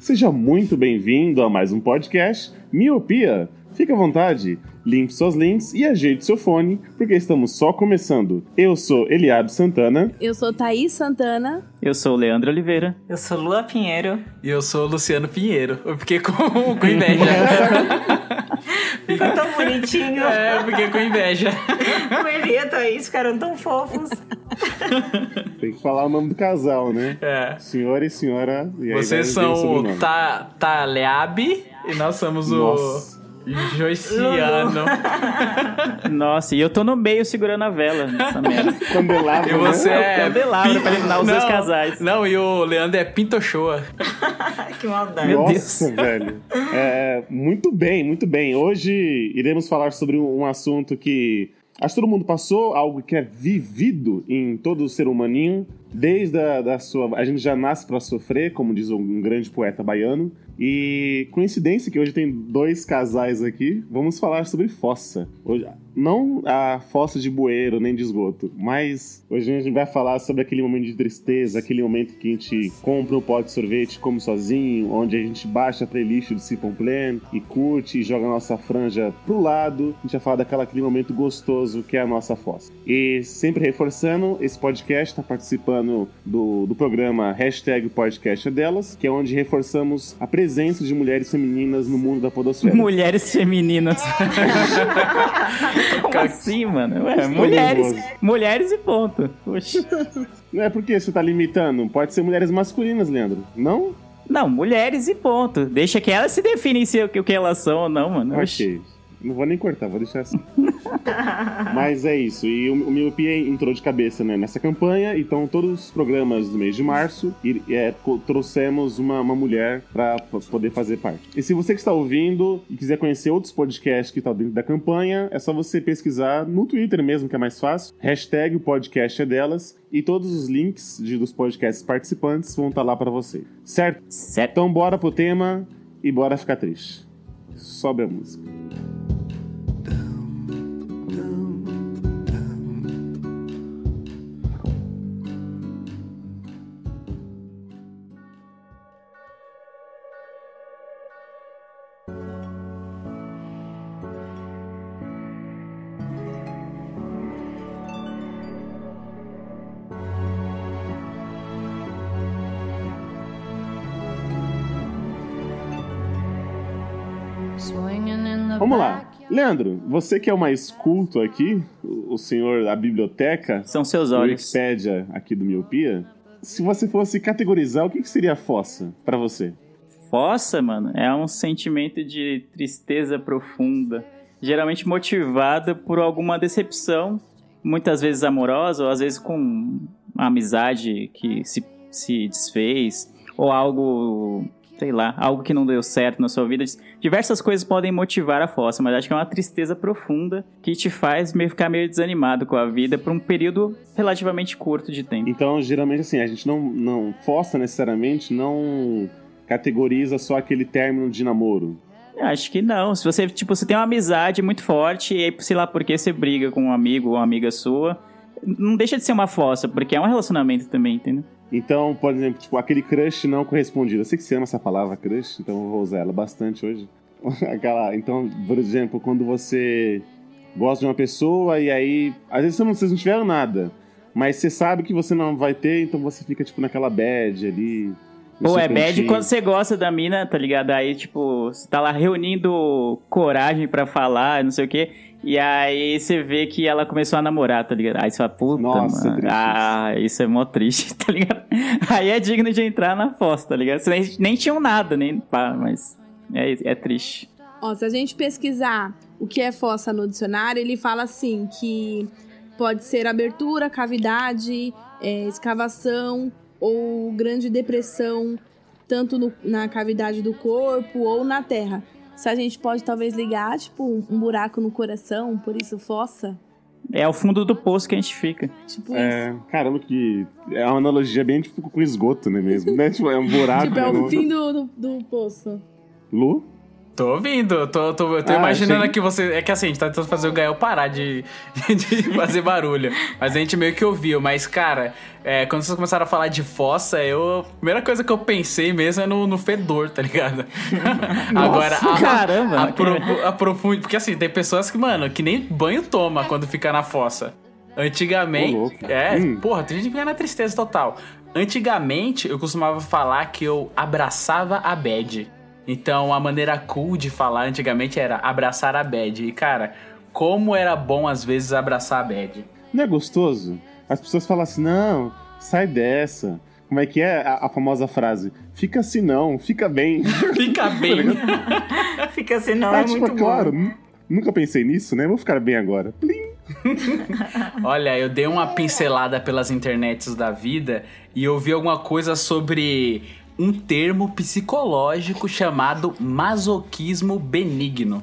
Seja muito bem-vindo a mais um podcast Miopia. Fique à vontade, limpe suas lentes e ajeite seu fone, porque estamos só começando. Eu sou Eliabe Santana. Eu sou Thaís Santana. Eu sou o Leandro Oliveira. Eu sou Lua Pinheiro. E eu sou o Luciano Pinheiro. Eu fiquei com, com inveja. Ficou tão bonitinho. é, eu fiquei com inveja. O Eli e a Thaís ficaram tão fofos. Tem que falar o nome do casal, né? É. Senhor e senhora. E aí Vocês são o. Ta, e nós somos Nossa. o Joiciano. Nossa, e eu tô no meio segurando a vela nessa merda. Candelabro, E você né? é. candelabro Pin- pra eliminar os dois casais. Não, e o Leandro é Pintochoa. que maldade. Meu Nossa, velho. É, muito bem, muito bem. Hoje iremos falar sobre um, um assunto que acho que todo mundo passou, algo que é vivido em todo ser humaninho, desde a da sua. A gente já nasce pra sofrer, como diz um grande poeta baiano. E coincidência que hoje tem dois casais aqui, vamos falar sobre fossa. Hoje, não a fossa de bueiro nem de esgoto, mas hoje a gente vai falar sobre aquele momento de tristeza, aquele momento que a gente compra um pote de sorvete, come sozinho, onde a gente baixa a playlist do Simple Plan e curte e joga a nossa franja pro lado. A gente vai falar daquela, aquele momento gostoso que é a nossa fossa. E sempre reforçando, esse podcast está participando do, do programa Hashtag Podcast é Delas, que é onde reforçamos a presença de mulheres femininas no mundo da podosfera. Mulheres femininas. Como assim, mano? Ué, mulheres. nervoso. Mulheres e ponto. Poxa. Não é porque você tá limitando. Pode ser mulheres masculinas, Leandro. Não? Não, mulheres e ponto. Deixa que elas se definem se o que o que elas são ou não, mano. Oxi. Não vou nem cortar, vou deixar assim. Mas é isso. E o, o Miopia entrou de cabeça né, nessa campanha. Então, todos os programas do mês de março e, é, trouxemos uma, uma mulher para poder fazer parte. E se você que está ouvindo e quiser conhecer outros podcasts que estão dentro da campanha, é só você pesquisar no Twitter mesmo, que é mais fácil. Hashtag o podcast é delas. E todos os links de- dos podcasts participantes vão estar lá para você. Certo? Certo. Então, bora pro tema e bora ficar triste. Sobe a música. Leandro, você que é o mais culto aqui, o senhor da biblioteca, São seus o olhos. Wikipédia aqui do Miopia, se você fosse categorizar, o que, que seria fossa pra você? Fossa, mano, é um sentimento de tristeza profunda, geralmente motivada por alguma decepção, muitas vezes amorosa, ou às vezes com uma amizade que se, se desfez, ou algo, sei lá, algo que não deu certo na sua vida. Diversas coisas podem motivar a fossa, mas acho que é uma tristeza profunda que te faz meio ficar meio desanimado com a vida por um período relativamente curto de tempo. Então, geralmente, assim, a gente não, não fossa necessariamente, não categoriza só aquele término de namoro. Acho que não. Se você, tipo, você tem uma amizade muito forte e aí, sei lá, porque você briga com um amigo ou uma amiga sua, não deixa de ser uma fossa, porque é um relacionamento também, entendeu? Então, por exemplo, tipo, aquele crush não correspondido. Eu sei que você ama essa palavra crush, então eu vou usar ela bastante hoje. Aquela, então, por exemplo, quando você gosta de uma pessoa e aí, às vezes vocês não tiveram nada, mas você sabe que você não vai ter, então você fica tipo naquela bad ali. Ou é bad quando você gosta da mina, tá ligado? Aí, tipo, você tá lá reunindo coragem pra falar, não sei o quê. E aí você vê que ela começou a namorar, tá ligado? Aí você fala, puta, Nossa, mano. Ah, isso é mó triste, tá ligado? Aí é digno de entrar na fossa, tá ligado? Vocês nem, nem tinham nada, nem pá, mas é, é triste. Ó, se a gente pesquisar o que é fossa no dicionário, ele fala assim que pode ser abertura, cavidade, é, escavação ou grande depressão, tanto no- na cavidade do corpo ou na terra. Se a gente pode talvez ligar, tipo, um, buraco no coração, por isso fossa. É o fundo do poço que a gente fica. Tipo isso. É, caramba, que é uma analogia bem tipo com esgoto, né mesmo? Né? Tipo, é um buraco. Tipo, é né? o fim do, do, do poço. Lu? Tô ouvindo, tô, tô, eu tô Ah, imaginando achei- aqui você. É que assim, a gente tá tentando fazer o Gael parar de, de fazer barulho. Mas a gente meio que ouviu. Mas, cara, é, quando vocês começaram a falar de fossa, eu. A primeira coisa que eu pensei mesmo é no, no fedor, tá ligado? Agora, a, Caramba, a, a profundo. Porque assim, tem pessoas que, mano, que nem banho toma quando fica na fossa. Antigamente. Louco. é, Hum. porra, tem gente que fica na tristeza total. Antigamente, eu costumava falar que eu abraçava a bad. Então, a maneira cool de falar antigamente era abraçar a bad. E, cara, como era bom às vezes abraçar a bad. Não é gostoso? As pessoas falam assim, não, sai dessa. Como é que é a, a famosa frase? Fica assim não, fica bem. Fica bem. Fica assim, não, ah, é tipo, muito claro, bom. nu- nunca pensei nisso, né? Vou ficar bem agora. Plim. Olha, eu dei uma pincelada pelas internets da vida e eu vi alguma coisa sobre um termo psicológico chamado masoquismo benigno.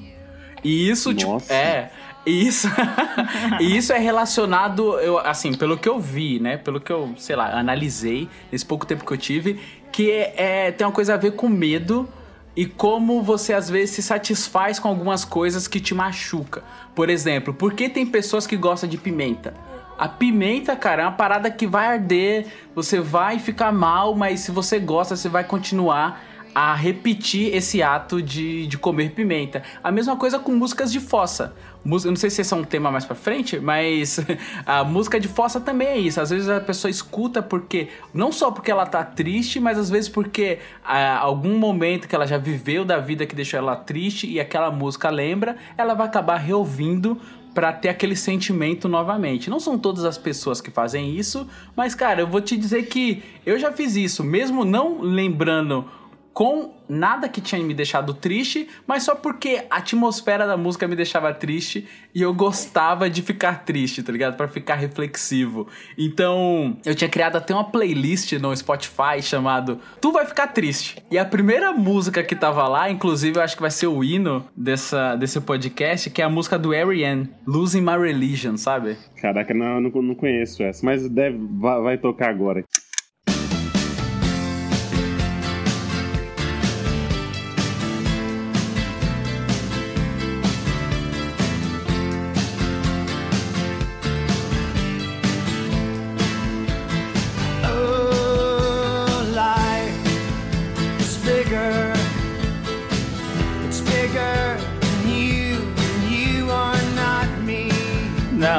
E isso, tipo, Nossa. é. E isso, e isso é relacionado, eu, assim, pelo que eu vi, né? Pelo que eu, sei lá, analisei nesse pouco tempo que eu tive, que é, é- tem uma coisa a ver com medo e como você às vezes se satisfaz com algumas coisas que te machuca. Por exemplo, por que tem pessoas que gostam de pimenta? A pimenta, cara, é uma parada que vai arder, você vai ficar mal, mas se você gosta, você vai continuar a repetir esse ato de, de comer pimenta. A mesma coisa com músicas de fossa. Eu não sei se esse é um tema mais pra frente, mas a música de fossa também é isso. Às vezes a pessoa escuta porque não só porque ela tá triste, mas às vezes porque ah, algum momento que ela já viveu da vida que deixou ela triste e aquela música lembra, ela vai acabar reouvindo pra ter aquele sentimento novamente. Não são todas as pessoas que fazem isso, mas cara, eu vou te dizer que eu já fiz isso, mesmo não lembrando com nada que tinha me deixado triste, mas só porque a atmosfera da música me deixava triste e eu gostava de ficar triste, tá ligado? Pra ficar reflexivo. Então, eu tinha criado até uma playlist no Spotify chamado Tu Vai Ficar Triste. E a primeira música que tava lá, inclusive eu acho que vai ser o hino dessa, desse podcast, que é a música do Ariane, Losing My Religion, sabe? Caraca, não, não, não conheço essa, mas deve, vai, vai tocar agora.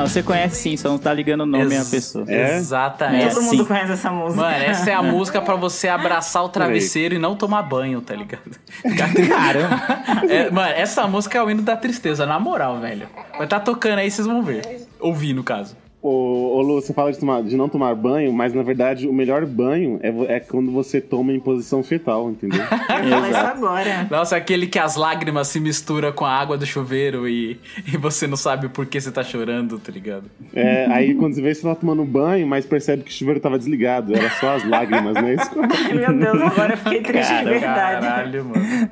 Não, você conhece sim, só não tá ligando o nome à Ex- pessoa. É? Exatamente. É, Todo sim. mundo conhece essa música. Mano, essa é a música pra você abraçar o travesseiro e não tomar banho, tá ligado? Caramba! mano, essa música é o hino da tristeza, na moral, velho. Vai tá tocando aí, vocês vão ver. Ouvir, no caso. Ô, ô Lu, você fala de, tomar- de não tomar banho, mas na verdade o melhor banho é, é quando você toma em posição fetal, entendeu? Eu ia falar isso agora. Nossa, aquele que as lágrimas se misturam com a água do chuveiro e, e você não sabe por que você tá chorando, tá ligado? É, aí quando você vê, você tá tomando banho, mas percebe que o chuveiro tava desligado. Era só as lágrimas, né? Isso- Ai, meu Deus, agora eu fiquei triste de verdade. Caralho, mano.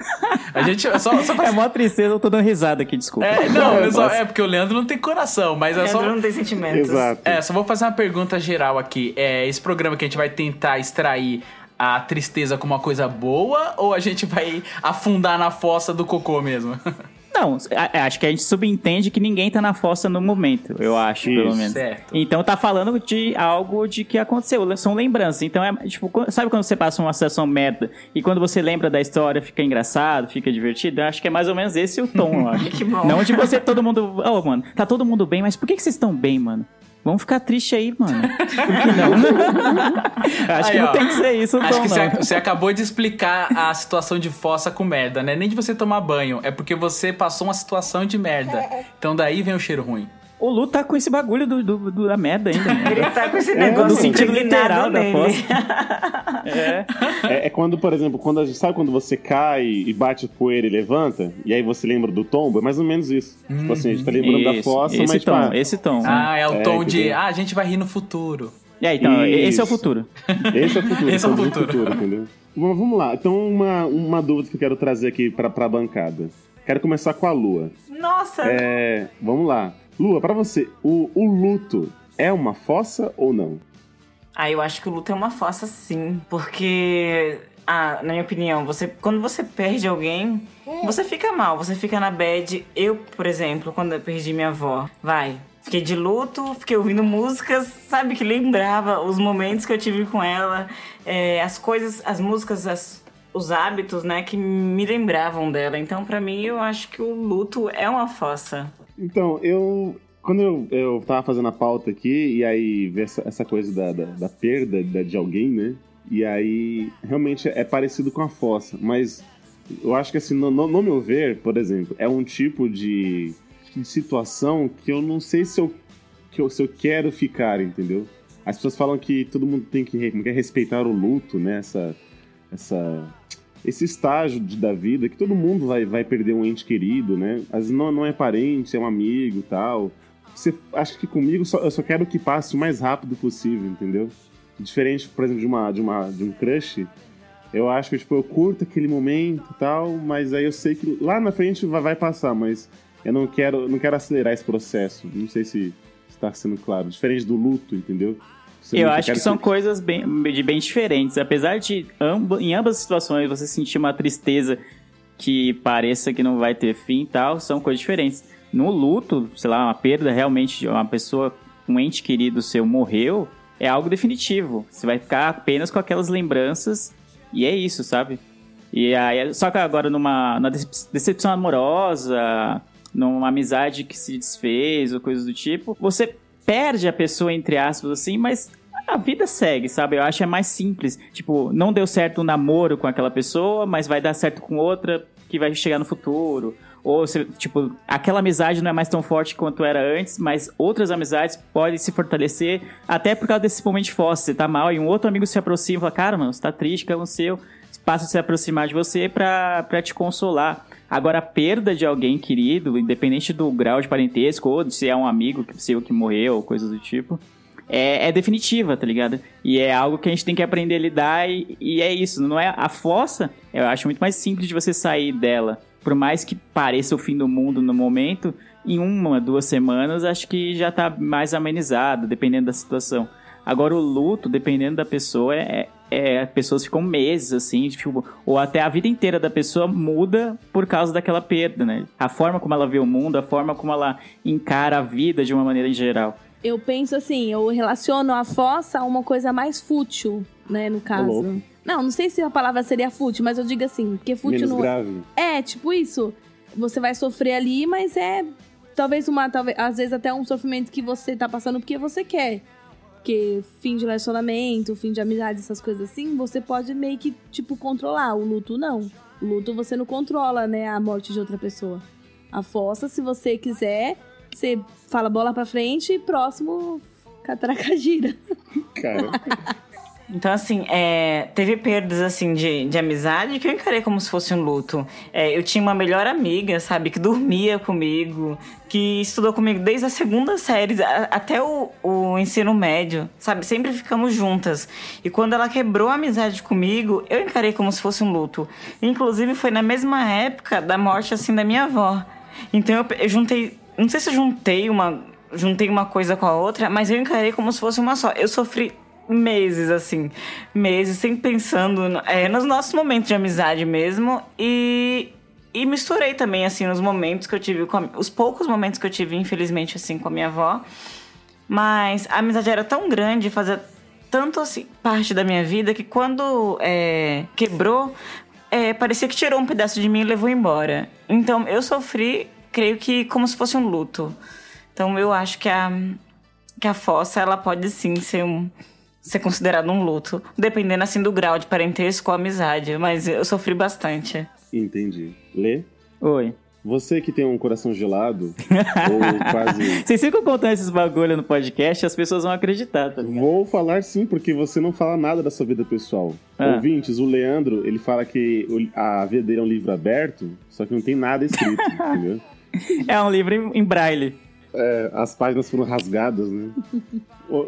A gente só, só pra... É mó tristeza, eu tô dando risada aqui, desculpa. É, não, eu só- é porque o Leandro não tem coração, mas é só... Leandro não tem sentimentos. Exato. É, só vou fazer uma pergunta geral aqui. É, esse programa que a gente vai tentar extrair a tristeza como uma coisa boa ou a gente vai afundar na fossa do cocô mesmo? Não, acho que a gente subentende que ninguém tá na fossa no momento, eu acho, pelo Isso, menos. certo. Então tá falando de algo de que aconteceu, são lembranças. Então é tipo, sabe quando você passa uma situação merda e quando você lembra da história fica engraçado, fica divertido? Eu acho que é mais ou menos esse o tom, eu acho. Que bom. Não de você todo mundo, oh, mano, tá todo mundo bem, mas por que, que vocês estão bem, mano? Vamos ficar triste aí, mano. Que não? acho que Aí, não ó, tem que ser isso o tom, Acho que você, você acabou de explicar a situação de fossa com merda, né? Nem de você tomar banho, é porque você passou uma situação de merda. Então daí vem o cheiro ruim. O Lu tá com esse bagulho do, do- do- da merda ainda. né? Ele tá com esse É, negócio no sentido impregnado literal da fossa. É. É, é quando, por exemplo, quando a gente sabe quando você cai e bate poeira e levanta, e aí você lembra do tombo, é mais ou menos isso. Tipo assim, a gente tá lembrando da Isso, fossa, esse mas tipo, tom, ah, esse tom. Ah, é o É, tom de. Ah, a gente vai rir no futuro. E aí, então, esse é o Isso. futuro. esse é o futuro. Esse é o no futuro. entendeu? Bom, vamos lá. Então, uma, uma dúvida que eu quero trazer aqui pra, pra bancada. Quero começar com a Lua. Nossa, É, vamos lá. Lua, pra você, o, o luto é uma fossa ou não? Ah, eu acho que o luto é uma fossa, sim. Porque, ah, na minha opinião, você, quando você perde alguém, você fica mal, você fica na bad. Eu, por exemplo, quando eu perdi minha avó, vai. Fiquei de luto, fiquei ouvindo músicas, sabe, que lembrava os momentos que eu tive com ela, é, as coisas, as músicas, as- os hábitos, né, que me lembravam dela. Então, pra mim, eu acho que o luto é uma fossa. Então, eu. Quando eu, eu tava fazendo a pauta aqui, e aí ver essa, essa coisa da, da, da perda da- de alguém, né? E aí, realmente é parecido com a fossa, mas eu acho que, assim, no, no, no meu ver, por exemplo, é um tipo de, de situação que eu não sei se eu, que eu, se eu quero ficar, entendeu? As pessoas falam que todo mundo tem que, como que é, respeitar o luto, né? Essa, essa, esse estágio de- da vida que todo mundo vai, vai perder um ente querido, né? Às vezes não, não é parente, é um amigo tal. Você acha que comigo só- eu só quero que passe o mais rápido possível, entendeu? Diferente, por exemplo, de, uma, de, uma, de um crush, eu acho que tipo, eu curto aquele momento tal, mas aí eu sei que lá na frente vai, vai passar, mas eu não quero, não quero acelerar esse processo. Não sei se está sendo claro. Diferente do luto, entendeu? Eu acho que são que- coisas bem, de bem diferentes. Apesar de amb- em ambas as situações você sentir uma tristeza que pareça que não vai ter fim e tal, são coisas diferentes. No luto, sei lá, uma perda realmente de uma pessoa, um ente querido seu morreu, é algo definitivo. Você vai ficar apenas com aquelas lembranças e é isso, sabe? E aí, só que agora numa, numa decep- decepção amorosa, numa amizade que se desfez ou coisas do tipo, você perde a pessoa, entre aspas, assim, mas a vida segue, sabe? Eu acho que é mais simples. Tipo, não deu certo o namoro com aquela pessoa, mas vai dar certo com outra que vai chegar no futuro. Ou, tipo, aquela amizade não é mais tão forte quanto era antes, mas outras amizades podem se fortalecer até por causa desse momento de fossa. Você tá mal e um outro amigo se aproxima e fala, cara, mano, você tá triste, que é o seu. Passa a se aproximar de você pra, pra te consolar. Agora, a perda de alguém querido, independente do grau de parentesco, ou se é um amigo seu que morreu, ou coisas do tipo, é, é definitiva, tá ligado? E é algo que a gente tem que aprender a lidar e, e é isso. Não é a fossa, eu acho muito mais simples de você sair dela. Por mais que pareça o fim do mundo no momento, em uma, duas semanas, acho que já tá mais amenizado, dependendo da situação. Agora, o luto, dependendo da pessoa, é, é pessoas ficam meses, assim, tipo, ou até a vida inteira da pessoa muda por causa daquela perda, né? A forma como ela vê o mundo, a forma como ela encara a vida de uma maneira em geral. Eu penso assim, eu relaciono a fossa a uma coisa mais fútil, né, no caso. louco. Não, não sei se a palavra seria fútil, mas eu digo assim, porque fútil Menos não grave. é tipo isso. Você vai sofrer ali, mas é talvez uma, talvez às vezes até um sofrimento que você tá passando porque você quer. Porque fim de relacionamento, fim de amizade, essas coisas assim, você pode meio que tipo controlar. O luto não. O luto você não controla, né, a morte de outra pessoa. A fossa, se você quiser, você fala bola pra frente e próximo catraca gira. Então, assim, é, teve perdas, assim, de, de amizade que eu encarei como se fosse um luto. É, eu tinha uma melhor amiga, sabe, que dormia comigo, que estudou comigo desde a segunda série a- até o, o ensino médio, sabe? Sempre ficamos juntas. E quando ela quebrou a amizade comigo, eu encarei como se fosse um luto. Inclusive, foi na mesma época da morte, assim, da minha avó. Então, eu, eu juntei... Não sei se eu juntei uma, juntei uma coisa com a outra, mas eu encarei como se fosse uma só. Eu sofri meses, assim, meses, sempre pensando é, nos nossos momentos de amizade mesmo e, e misturei também, assim, nos momentos que eu tive, com a- os poucos momentos que eu tive, infelizmente, assim, com a minha avó. Mas a amizade era tão grande, fazia tanto, assim, parte da minha vida que quando é, quebrou, é, parecia que tirou um pedaço de mim e levou embora. Então eu sofri, creio que como se fosse um luto. Então eu acho que a, que a fossa, ela pode sim ser um ser considerado um luto, dependendo assim do grau de parentesco ou amizade, mas eu sofri bastante. entendi. Lê? Oi. Você que tem um coração gelado, ou quase. Vocês ficam contando esses bagulho no podcast, as pessoas vão acreditar, tá ligado? Vou falar sim, porque você não fala nada da sua vida pessoal. Ah. Ouvintes, o Leandro, ele fala que a vida dele é um livro aberto, só que não tem nada escrito, entendeu? É um livro em braille. É, as páginas foram rasgadas, né?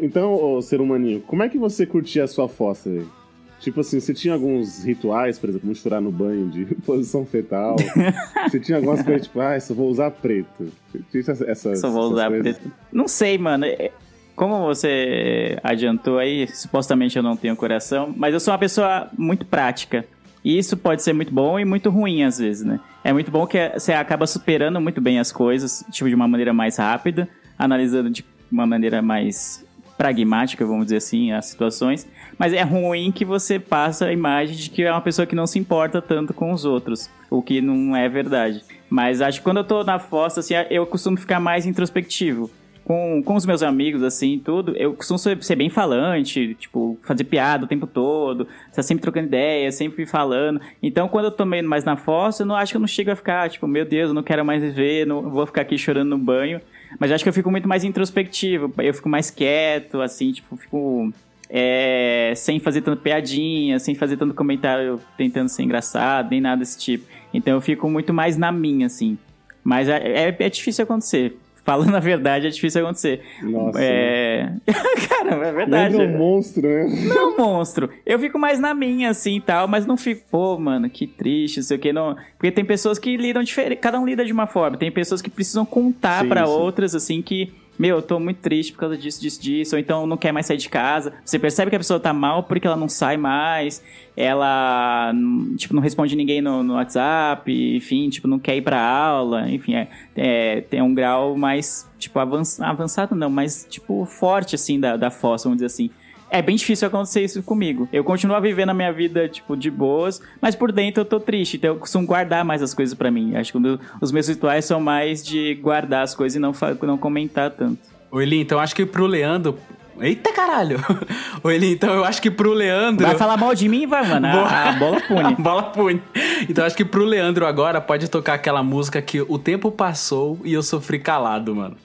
Então, ô, ser humaninho, como é que você curtia a sua fossa, velho? Tipo assim, você tinha alguns rituais, por exemplo, misturar no banho de posição fetal. você tinha algumas coisas tipo, ah, só vou usar preto. Tinha essas, Só vou usar coisas? preto. Não sei, mano. É- Como você adiantou aí, supostamente eu não tenho coração, mas eu sou uma pessoa muito prática. E isso pode ser muito bom e muito ruim às vezes, né? É muito bom que você acaba superando muito bem as coisas, tipo, de uma maneira mais rápida, analisando de uma maneira mais pragmática, vamos dizer assim, as situações. Mas é ruim que você passa a imagem de que é uma pessoa que não se importa tanto com os outros, o que não é verdade. Mas acho que quando eu tô na fossa, assim, eu costumo ficar mais introspectivo. Com, com os meus amigos, assim, tudo, eu costumo ser, bem falante, tipo, fazer piada o tempo todo, tá sempre trocando ideia, sempre falando. Então, quando eu tô meio mais na fossa, eu não acho que eu não chego a ficar, tipo, meu Deus, eu não quero mais viver, não vou ficar aqui chorando no banho. Mas acho que eu fico muito mais introspectivo, eu fico mais quieto, assim, tipo, fico é, sem fazer tanta piadinha, sem fazer tanto comentário tentando ser engraçado, nem nada desse tipo. Então eu fico muito mais na minha, assim. Mas é, é, é difícil acontecer. Falando a verdade, é difícil acontecer. Nossa. É. Caramba, é verdade. Lembra um monstro, né? Não, monstro. Eu fico mais na minha, assim, e tal, mas não fico, pô, mano, que triste, não sei o que, não. Porque tem pessoas que lidam diferente, cada um lida de uma forma. Tem pessoas que precisam contar sim. outras, assim, que, meu, eu tô muito triste por causa disso, disso, disso, ou então não quer mais sair de casa. Você percebe que a pessoa tá mal porque ela não sai mais, ela, tipo, não responde ninguém no, no WhatsApp, enfim, tipo, não quer ir pra aula, enfim, é, é, tem um grau mais, tipo, avanç- avançado não, mas, tipo, forte, assim, da, da fossa, vamos dizer assim. É bem difícil acontecer isso comigo. Eu continuo a viver na minha vida, tipo, de boas, mas por dentro eu tô triste. Então eu costumo guardar mais as coisas pra mim. Acho que o os meus rituais são mais de guardar as coisas e não, não comentar tanto. Ô, Eli, então acho que pro Leandro. Eita caralho! Ô, Eli, então eu acho que pro Leandro. Vai falar mal de mim, vai, mano. A, a bola pune. Bola pune. Então acho que pro Leandro agora pode tocar aquela música que o tempo passou e eu sofri calado, mano.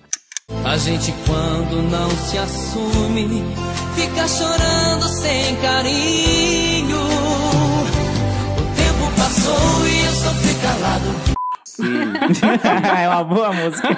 A gente quando não se assume fica chorando sem carinho. O tempo passou e eu sofri calado. é uma boa música.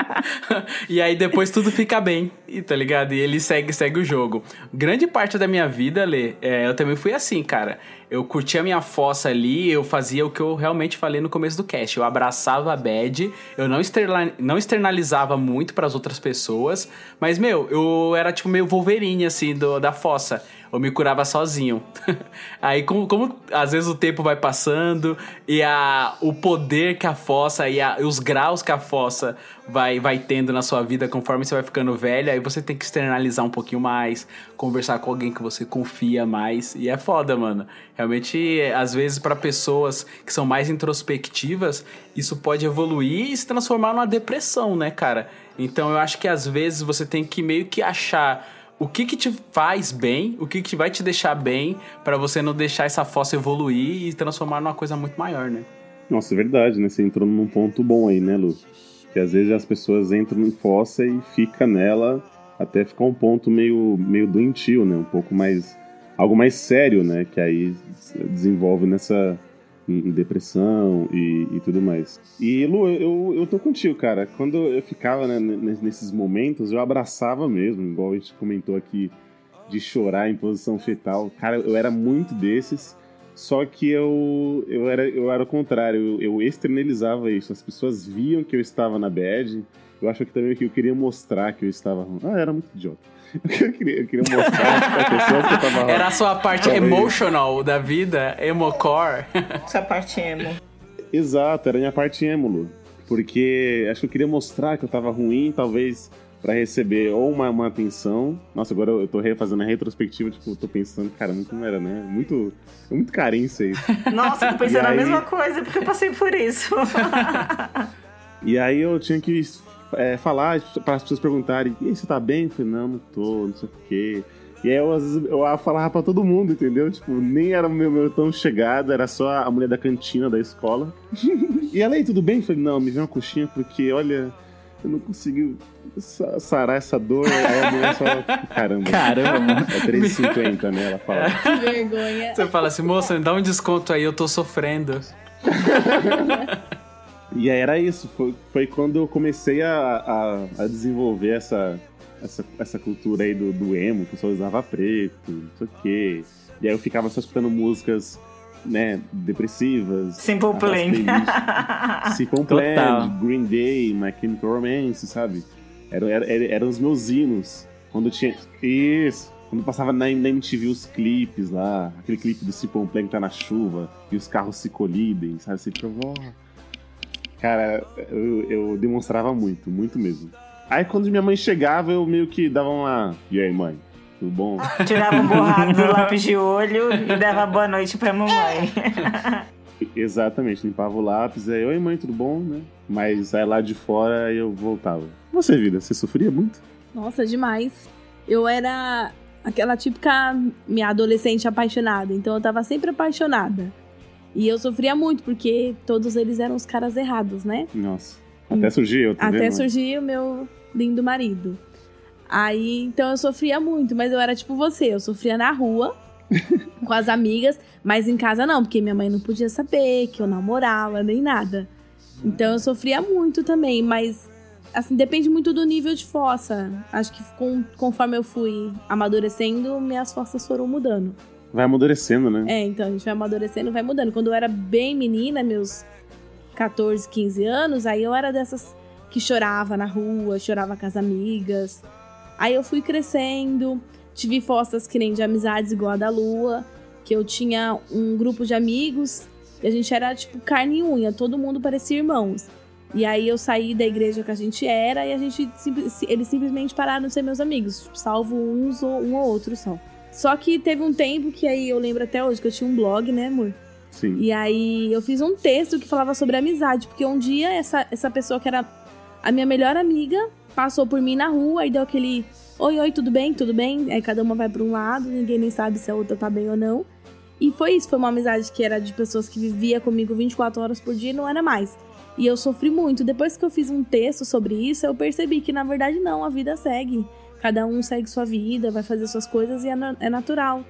e aí depois tudo fica bem, tá ligado? E ele segue, segue o jogo. Grande parte da minha vida, Lê, é, eu também fui assim, cara. Eu curtia a minha fossa ali, eu fazia o que eu realmente falei no começo do cast. Eu abraçava a bad, eu não, externa, não externalizava muito pras outras pessoas, mas, meu, eu era tipo meio Wolverine, assim, do, da fossa. Eu me curava sozinho. Aí, como, como às vezes o tempo vai passando e a, o poder que a fossa e, a- os graus que a fossa vai, vai tendo na sua vida conforme você vai ficando velho, aí você tem que externalizar um pouquinho mais, conversar com alguém que você confia mais. E é foda, mano. Realmente, às vezes, para pessoas que são mais introspectivas, isso pode evoluir e se transformar numa depressão, né, cara? Então eu acho que às vezes você tem que meio que achar o que que te faz bem, o que que vai te deixar bem, pra você não deixar essa fossa evoluir e transformar numa coisa muito maior, né? Nossa, é verdade, né? Você entrou num ponto bom aí, né, Lu? Que às vezes as pessoas entram em fossa e fica nela até ficar um ponto meio, meio doentio, né? Um pouco mais. algo mais sério, né? Que aí se desenvolve nessa. Em depressão e, e tudo mais. E, Lu, eu, eu tô contigo, cara. Quando eu ficava né, nesses momentos, eu abraçava mesmo, igual a gente comentou aqui, de chorar em posição fetal. Cara, eu era muito desses. Só que eu, eu, era, eu era o contrário, eu, eu externalizava isso. As pessoas viam que eu estava na bad. Eu acho que também que eu queria mostrar que eu estava. Ah, era muito idiota. Eu queria, eu queria mostrar para pessoas que eu estava. Era a sua parte Talvez. emotional da vida, emocore. Essa parte emo. Exato, era a minha parte êmulo. Porque acho que eu queria mostrar que eu tava ruim, talvez pra receber ou uma, uma atenção. Nossa, agora eu tô refazendo a retrospectiva, tipo, eu tô pensando, cara, muito não era, né? Muito, é muito carência isso. Nossa, tô pensando E a aí- mesma coisa, porque eu passei por isso. E aí eu tinha que é, falar para as pessoas perguntarem: e aí, você tá bem? Eu falei: não, não tô, não sei o quê. E aí eu, às vezes, eu falava pra todo mundo, entendeu? Tipo, nem era meu, meu tão chegado, era só a mulher da cantina da escola. e ela aí, tudo bem? Eu falei, não, me vê uma coxinha porque, olha, eu não consegui sa- sarar essa dor. Aí a mulher só, caramba. Caramba. É 3,50, né? Ela fala. Que vergonha. Você fala assim, moça, me dá um desconto aí, eu tô sofrendo. E aí era isso, foi, foi quando eu comecei a, a, a desenvolver essa, essa, essa cultura aí do, do emo, que só usava preto, não sei o quê. E aí eu ficava só escutando músicas, né, depressivas. Simple Plan. Simple. Plan, Green Day, My Chemical Romance, sabe? Eram, era, era- eram os meus hinos. Quando tinha... Isso! Quando passava na, na MTV os clipes lá, aquele clipe do Simple Plan que tá na chuva, e os carros se colidem, sabe? Você fica, "Ó". Cara, eu, eu demonstrava muito, muito mesmo. Aí quando minha mãe chegava, eu meio que dava uma. E aí, mãe? Tudo bom? Tirava um borrado do lápis de olho e dava boa noite pra mamãe. Exatamente, limpava o lápis, aí, oi mãe, tudo bom, né? Mas aí lá de fora eu voltava. Você, vida, você sofria muito? Nossa, demais. Eu era aquela típica minha adolescente apaixonada, então eu tava sempre apaixonada. E eu sofria muito, porque todos eles eram os caras errados, né? Nossa. Até surgiu eu, tá Até vendo? surgir o meu lindo marido. Aí, então eu sofria muito, mas eu era tipo você, eu sofria na rua, com as amigas, mas em casa não, porque minha mãe não podia saber que eu namorava, nem nada. Então eu sofria muito também, mas assim, depende muito do nível de força. Acho que com- conforme eu fui amadurecendo, minhas forças foram mudando. Vai amadurecendo, né? É, então a gente vai amadurecendo, vai mudando. Quando eu era bem menina, meus 14, 15 anos, aí eu era dessas que chorava na rua, chorava com as amigas. Aí eu fui crescendo, tive fossas que nem de amizades igual a da Lua, que eu tinha um grupo de amigos e a gente era tipo carne e unha, todo mundo parecia irmãos. E aí eu saí da igreja que a gente era e a gente eles simplesmente pararam de ser meus amigos, tipo, salvo uns ou um ou outro só. Só que teve um tempo que aí eu lembro até hoje que eu tinha um blog, né, amor? Sim. E aí eu fiz um texto que falava sobre amizade, porque um dia essa, essa pessoa que era a minha melhor amiga passou por mim na rua e deu aquele oi, oi, tudo bem, tudo bem? Aí cada uma vai pra um lado, ninguém nem sabe se a outra tá bem ou não. E foi isso, foi uma amizade que era de pessoas que vivia comigo 24 horas por dia e não era mais. E eu sofri muito. Depois que eu fiz um texto sobre isso, eu percebi que na verdade não, a vida segue. Cada um segue sua vida, vai fazer suas coisas e é, na- é natural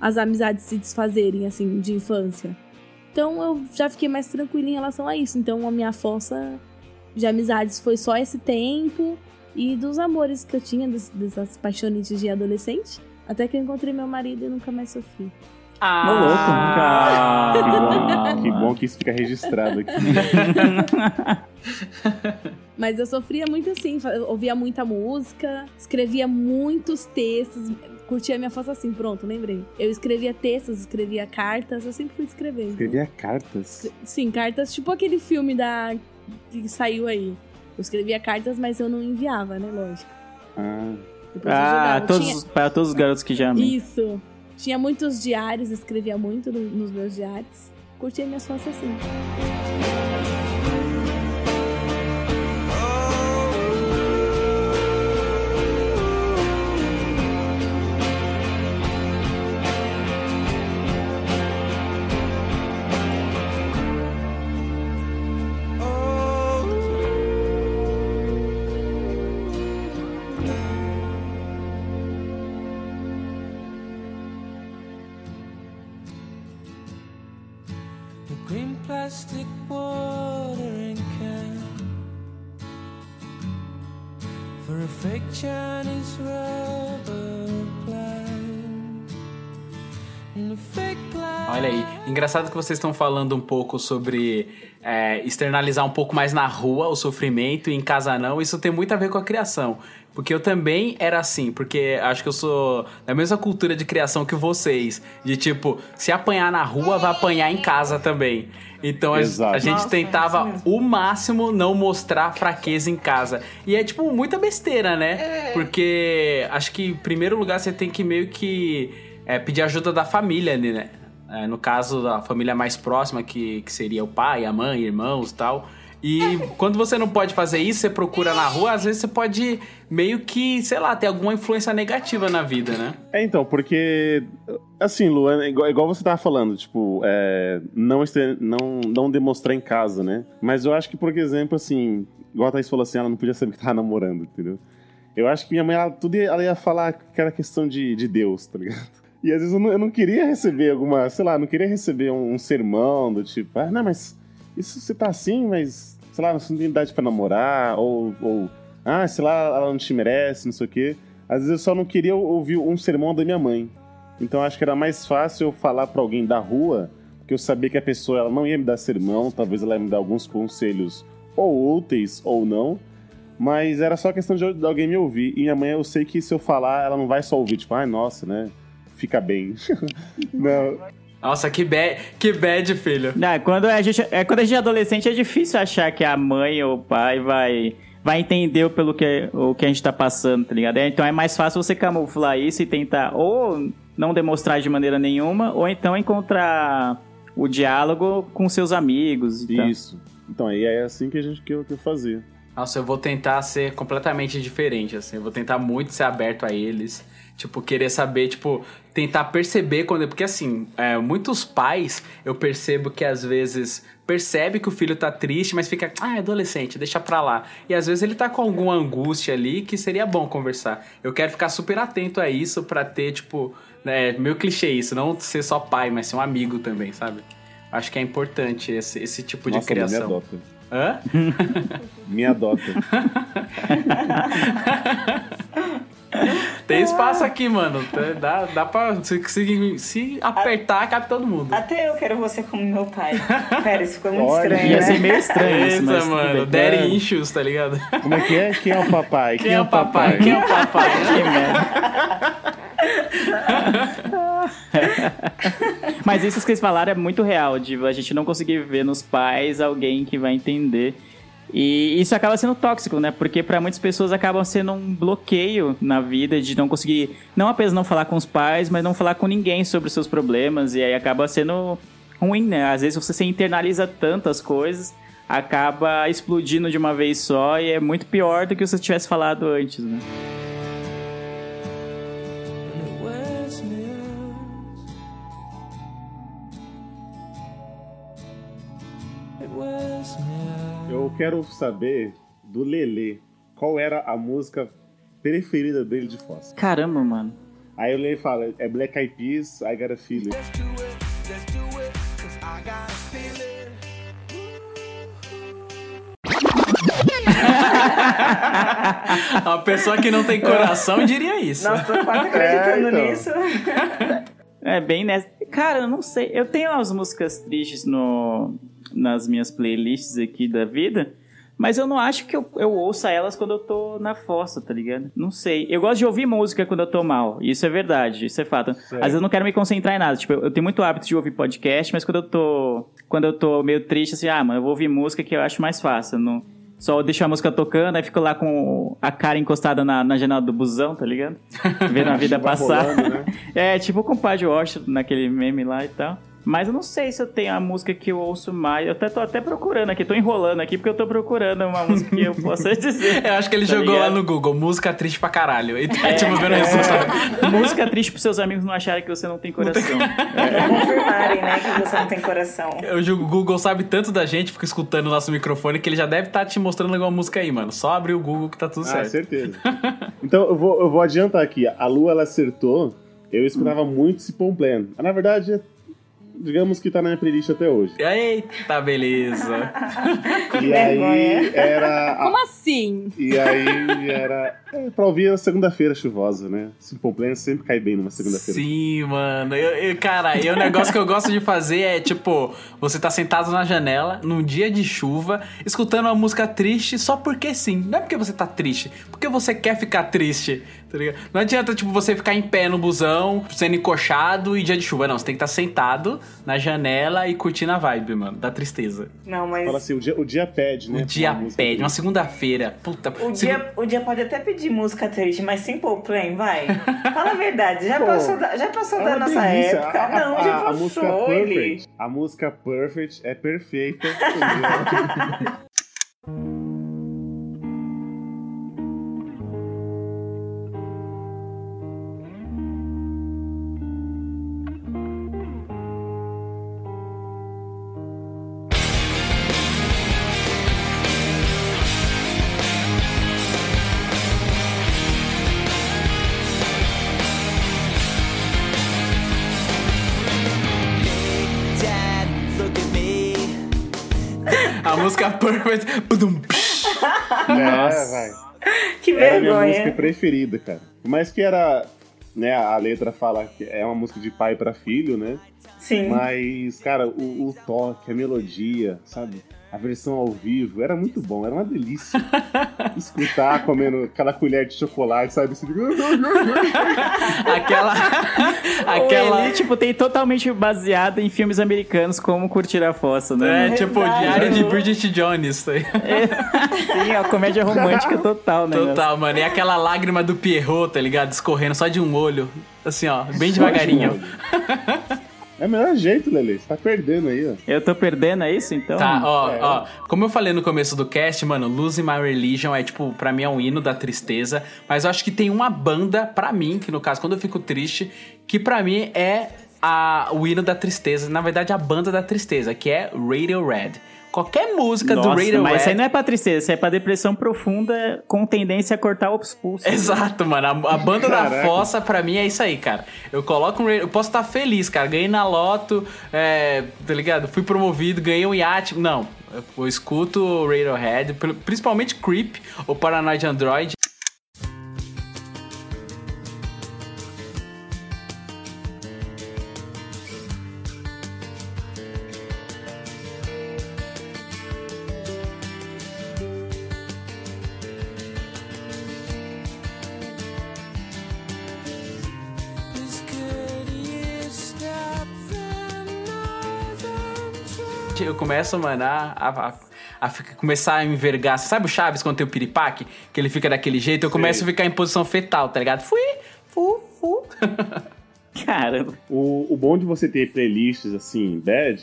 as amizades se desfazerem, assim, de infância. Então eu já fiquei mais tranquila em relação a isso. Então a minha força de amizades foi só esse tempo e dos amores que eu tinha, des- dessas paixonites de adolescente. Até que eu encontrei meu marido e nunca mais sofri. Ah, bom, que bom que isso fica registrado aqui. Mas eu sofria muito assim, ouvia muita música, escrevia muitos textos, curtia minha foto assim, pronto, lembrei. Eu escrevia textos, escrevia cartas, eu sempre fui escrever. Escrevia cartas. Sim, cartas, tipo aquele filme da que saiu aí. Eu escrevia cartas, mas eu não enviava, né? Lógico. Ah, ah todos, Tinha- para todos os garotos que já amam. Isso. Tinha muitos diários, escrevia muito no- nos meus diários. Curtia minhas fotos assim. Engraçado que vocês estão falando um pouco sobre é, externalizar um pouco mais na rua o sofrimento e em casa não. Isso tem muito a ver com a criação. Porque eu também era assim, porque acho que eu sou da mesma cultura de criação que vocês. De tipo, se apanhar na rua, vai apanhar em casa também. Então a, a gente Nossa, é tentava isso o máximo não mostrar fraqueza em casa. E é tipo muita besteira, né? Porque acho que em primeiro lugar você tem que meio que é, pedir ajuda da família, né? É, no caso da família mais próxima, que, que seria o pai, a mãe, irmãos e tal. E quando você não pode fazer isso, você procura na rua, às vezes você pode meio que, sei lá, ter alguma influência negativa na vida, né? É, então, porque. Assim, Lu, é igual, igual você tava falando, tipo, é, não, não, não demonstrar em casa, né? Mas eu acho que, por exemplo, assim, igual a Thaís falou assim, ela não podia saber que tava namorando, entendeu? Eu acho que minha mãe, ela, tudo ela ia falar que era questão de, de Deus, tá ligado? E às vezes eu não, eu não queria receber alguma, sei lá, não queria receber um, um sermão do tipo, ah, não, mas isso você tá assim, mas, sei lá, você não tem idade pra namorar, ou, ou ah, sei lá, ela não te merece, não sei o quê. Às vezes eu só não queria ouvir um sermão da minha mãe. Então acho que era mais fácil eu falar pra alguém da rua, porque eu sabia que a pessoa ela não ia me dar sermão, talvez ela ia me dar alguns conselhos ou úteis ou não, mas era só questão de, alguém me ouvir. E minha mãe, eu sei que se eu falar, ela não vai só ouvir, tipo, ai, nossa, né? Fica bem. não. Nossa, que bad, que bad, filho. Não, quando a gente, é, quando a gente é adolescente é difícil achar que a mãe ou o pai vai, vai entender o pelo que, o que a gente tá passando, tá ligado? É, Então é mais fácil você camuflar isso e tentar ou não demonstrar de maneira nenhuma, ou então encontrar o diálogo com seus amigos e tal. Isso. Então aí é assim que a gente que eu, que eu fazia. Nossa, eu vou tentar ser completamente diferente, assim. Eu vou tentar muito ser aberto a eles. Tipo, querer saber, tipo, tentar perceber quando. Porque, assim, é, muitos pais, eu percebo que às vezes percebe que o filho tá triste, mas fica, ah, é adolescente, deixa pra lá. E às vezes ele tá com alguma angústia ali que seria bom conversar. Eu quero ficar super atento a isso pra ter, tipo, né, meio clichê isso, não ser só pai, mas ser um amigo também, sabe? Acho que é importante esse, esse tipo de Nossa, me criação. adota. Hã? Me adota. Tem espaço aqui, mano. Dá, dá pra. Se, se, se apertar, cabe todo mundo. Até eu quero você como meu pai. Pera, isso ficou muito Olha, estranho, Ia né? ser meio estranho isso, mas mano. Daddy issues, tá ligado? Como é que é? Quem é o papai? Quem é o papai? Quem é o papai? Que merda. Mas isso que vocês falaram é muito real, de a gente não conseguir ver nos pais alguém que vai entender. E isso acaba sendo tóxico, né? Porque para muitas pessoas acaba sendo um bloqueio na vida de não conseguir, não apenas não falar com os pais, mas não falar com ninguém sobre os seus problemas. E aí acaba sendo ruim, né? Às vezes você se internaliza tantas coisas, acaba explodindo de uma vez só e é muito pior do que se você tivesse falado antes, né? Quero saber do Lelê qual era a música preferida dele de Fossa. Caramba, mano. Aí o Lelê fala, é Black Eyed Peas, I Got a Feeling. Let's do it, let's do it, 'cause I got a pessoa que não tem coração diria isso. Nossa, tô quase acreditando É, então. nisso. É bem nessa. Cara, eu não sei. Eu tenho umas músicas tristes no, nas minhas playlists aqui da vida. Mas eu não acho que eu, eu ouça elas quando eu tô na fossa, tá ligado? Não sei. Eu gosto de ouvir música quando eu tô mal. Isso é verdade, isso é fato. Às vezes eu não quero me concentrar em nada. Tipo, eu, eu tenho muito hábito de ouvir podcast, mas quando eu tô. Quando eu tô meio triste, assim, ah, mano, eu vou ouvir música que eu acho mais fácil. Eu Não, só deixo a música tocando, aí fico lá com a cara encostada na, na janela do busão, tá ligado? Vendo a vida passar. rolando, né? É, tipo o Padre Washington naquele meme lá e tal. Mas eu não sei se eu tenho a música que eu ouço mais. Eu até tô até procurando aqui, tô enrolando aqui porque eu tô procurando uma música que eu possa dizer. Eu acho que ele Tá jogou lá ligado? no Google, música triste pra caralho. E tá, tipo, vendo o resultado. música triste pros seus amigos não acharem que você não tem coração. Pra confirmarem, né, que você não tem coração. Hoje o Google sabe tanto da gente, fica escutando o nosso microfone, que ele já deve estar te mostrando alguma música aí, mano. Só abrir o Google que tá tudo Ah, certo. certeza. Então eu vou, eu vou adiantar aqui. A Lu, ela acertou. Eu escutava muito Simple Plan. Mas, Na verdade, digamos que tá na minha playlist até hoje. Eita, beleza. E aí vergonha. era... a- Como assim? E aí era é, pra ouvir a segunda-feira chuvosa, né? Simple Plan sempre cai bem numa segunda-feira. Sim, mano. Eu, eu- cara, e o negócio que eu gosto de fazer é, tipo, você tá sentado na janela, num dia de chuva, escutando uma música triste só porque sim. Não é porque você tá triste, porque você quer ficar triste, tá ligado? Não adianta, tipo, você ficar em pé no busão, sendo encoxado e dia de chuva. Não, você tem que estar sentado na janela e curtindo a vibe, mano, da tristeza. Não, mas Fala assim, o dia, o dia pede, né? O dia Uma pede, uma segunda-feira. Puta, o dia, o dia pode até pedir música triste, mas Simple Plan, vai. Fala a verdade, já Pô, passou da, já passou É da nossa delícia. época. A- a- não, já a, a música passou, ele. Perfect. A música Perfect é perfeita. música Perfect. É, vai. Que Era a minha música vergonha. preferida, cara. Por mais que era. Né, a letra fala que é uma música de pai pra filho, né? Sim. Mas, cara, o, o toque, a melodia, sabe? A versão ao vivo, era muito bom, era uma delícia. Escutar comendo aquela colher de chocolate, sabe? Assim, Aquela. Aquela... Ele, tipo, tem totalmente baseado em filmes americanos como Curtir a Fossa, né? É, tipo, Exato. Diário de Bridget Jones. tá aí. Sim, a comédia romântica total, né? Total, mano. E aquela lágrima do Pierrot, tá ligado? Escorrendo só de um olho. Assim, ó, bem devagarinho. É o melhor jeito, Lele. Você tá perdendo aí, ó. Eu tô perdendo, é isso? Então. Tá, ó, É. ó. Como eu falei no começo do cast, mano, Losing My Religion é, tipo, pra mim é um hino da tristeza. Mas eu acho que tem uma banda, pra mim, que no caso, quando eu fico triste, que pra mim é a, o hino da tristeza. Na verdade, a banda da tristeza, que é Radiohead. Qualquer música do Nossa, Radiohead... mas isso aí não é pra tristeza, isso aí é pra depressão profunda com tendência a cortar os pulsos. Exato, mano. A, a banda da Caraca. fossa, pra mim, é isso aí, cara. Eu coloco um radio- Eu posso estar feliz, cara. Ganhei na loto, é, tá ligado? Fui promovido, ganhei um iate. Não, eu, eu escuto o Radiohead, principalmente Creep ou Paranoid Android. Começo, mano, a, a- a- a ficar- começar a envergar. Você sabe o Chaves quando tem o piripaque? Que ele fica daquele jeito? Eu começo a ficar em posição fetal, tá ligado? Fui, fu, fu. Caramba. O, o bom de você ter playlists assim, bad,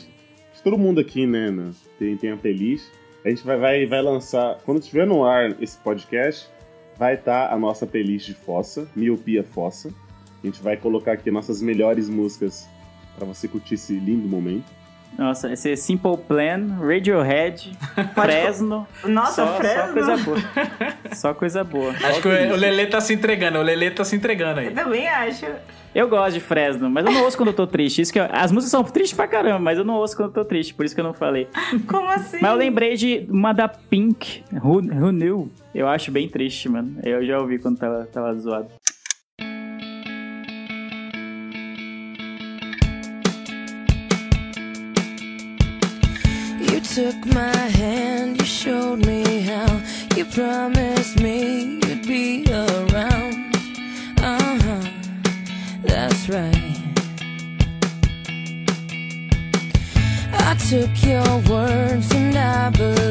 todo mundo aqui, né, né, tem, tem a playlist. A gente vai, vai, vai lançar, quando estiver no ar esse podcast, vai estar a nossa playlist de fossa, Miopia Fossa. A gente vai colocar aqui nossas melhores músicas pra você curtir esse lindo momento. Nossa, esse é Simple Plan, Radiohead, Fresno. Nossa, só, Fresno. Só coisa boa. Só coisa boa. Acho que o, o Lelê tá se entregando, o Lelê tá se entregando aí. Eu também acho. Eu gosto de Fresno, mas eu não ouço quando eu tô triste. Isso que eu- As músicas são tristes pra caramba, mas eu não ouço quando eu tô triste, por isso que eu não falei. Como assim? Mas eu lembrei de uma da Pink, Who, Who Knew? Eu acho bem triste, mano. Eu já ouvi quando tava, tava zoado. Took my hand, you showed me how. You promised me you'd be around. Uh huh, that's right. I took your words and I believed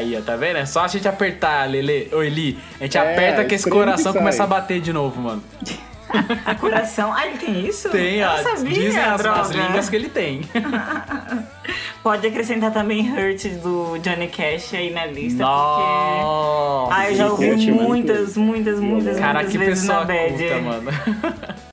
Caraca, aí, ó, tá vendo? É só a gente apertar, Lele, ou Eli. A gente É, aperta que esse que coração começa a bater de novo, mano. A coração. Ah, ele tem isso? Tem, Eu ó. sabia, Dizem as, as línguas que ele tem. Pode acrescentar também Hurt do Johnny Cash aí na lista, porque... Nossa. Ah, eu já ouvi mano. muitas, muitas, muitas, Cara, muitas que vezes pessoa na bad. culta, mano.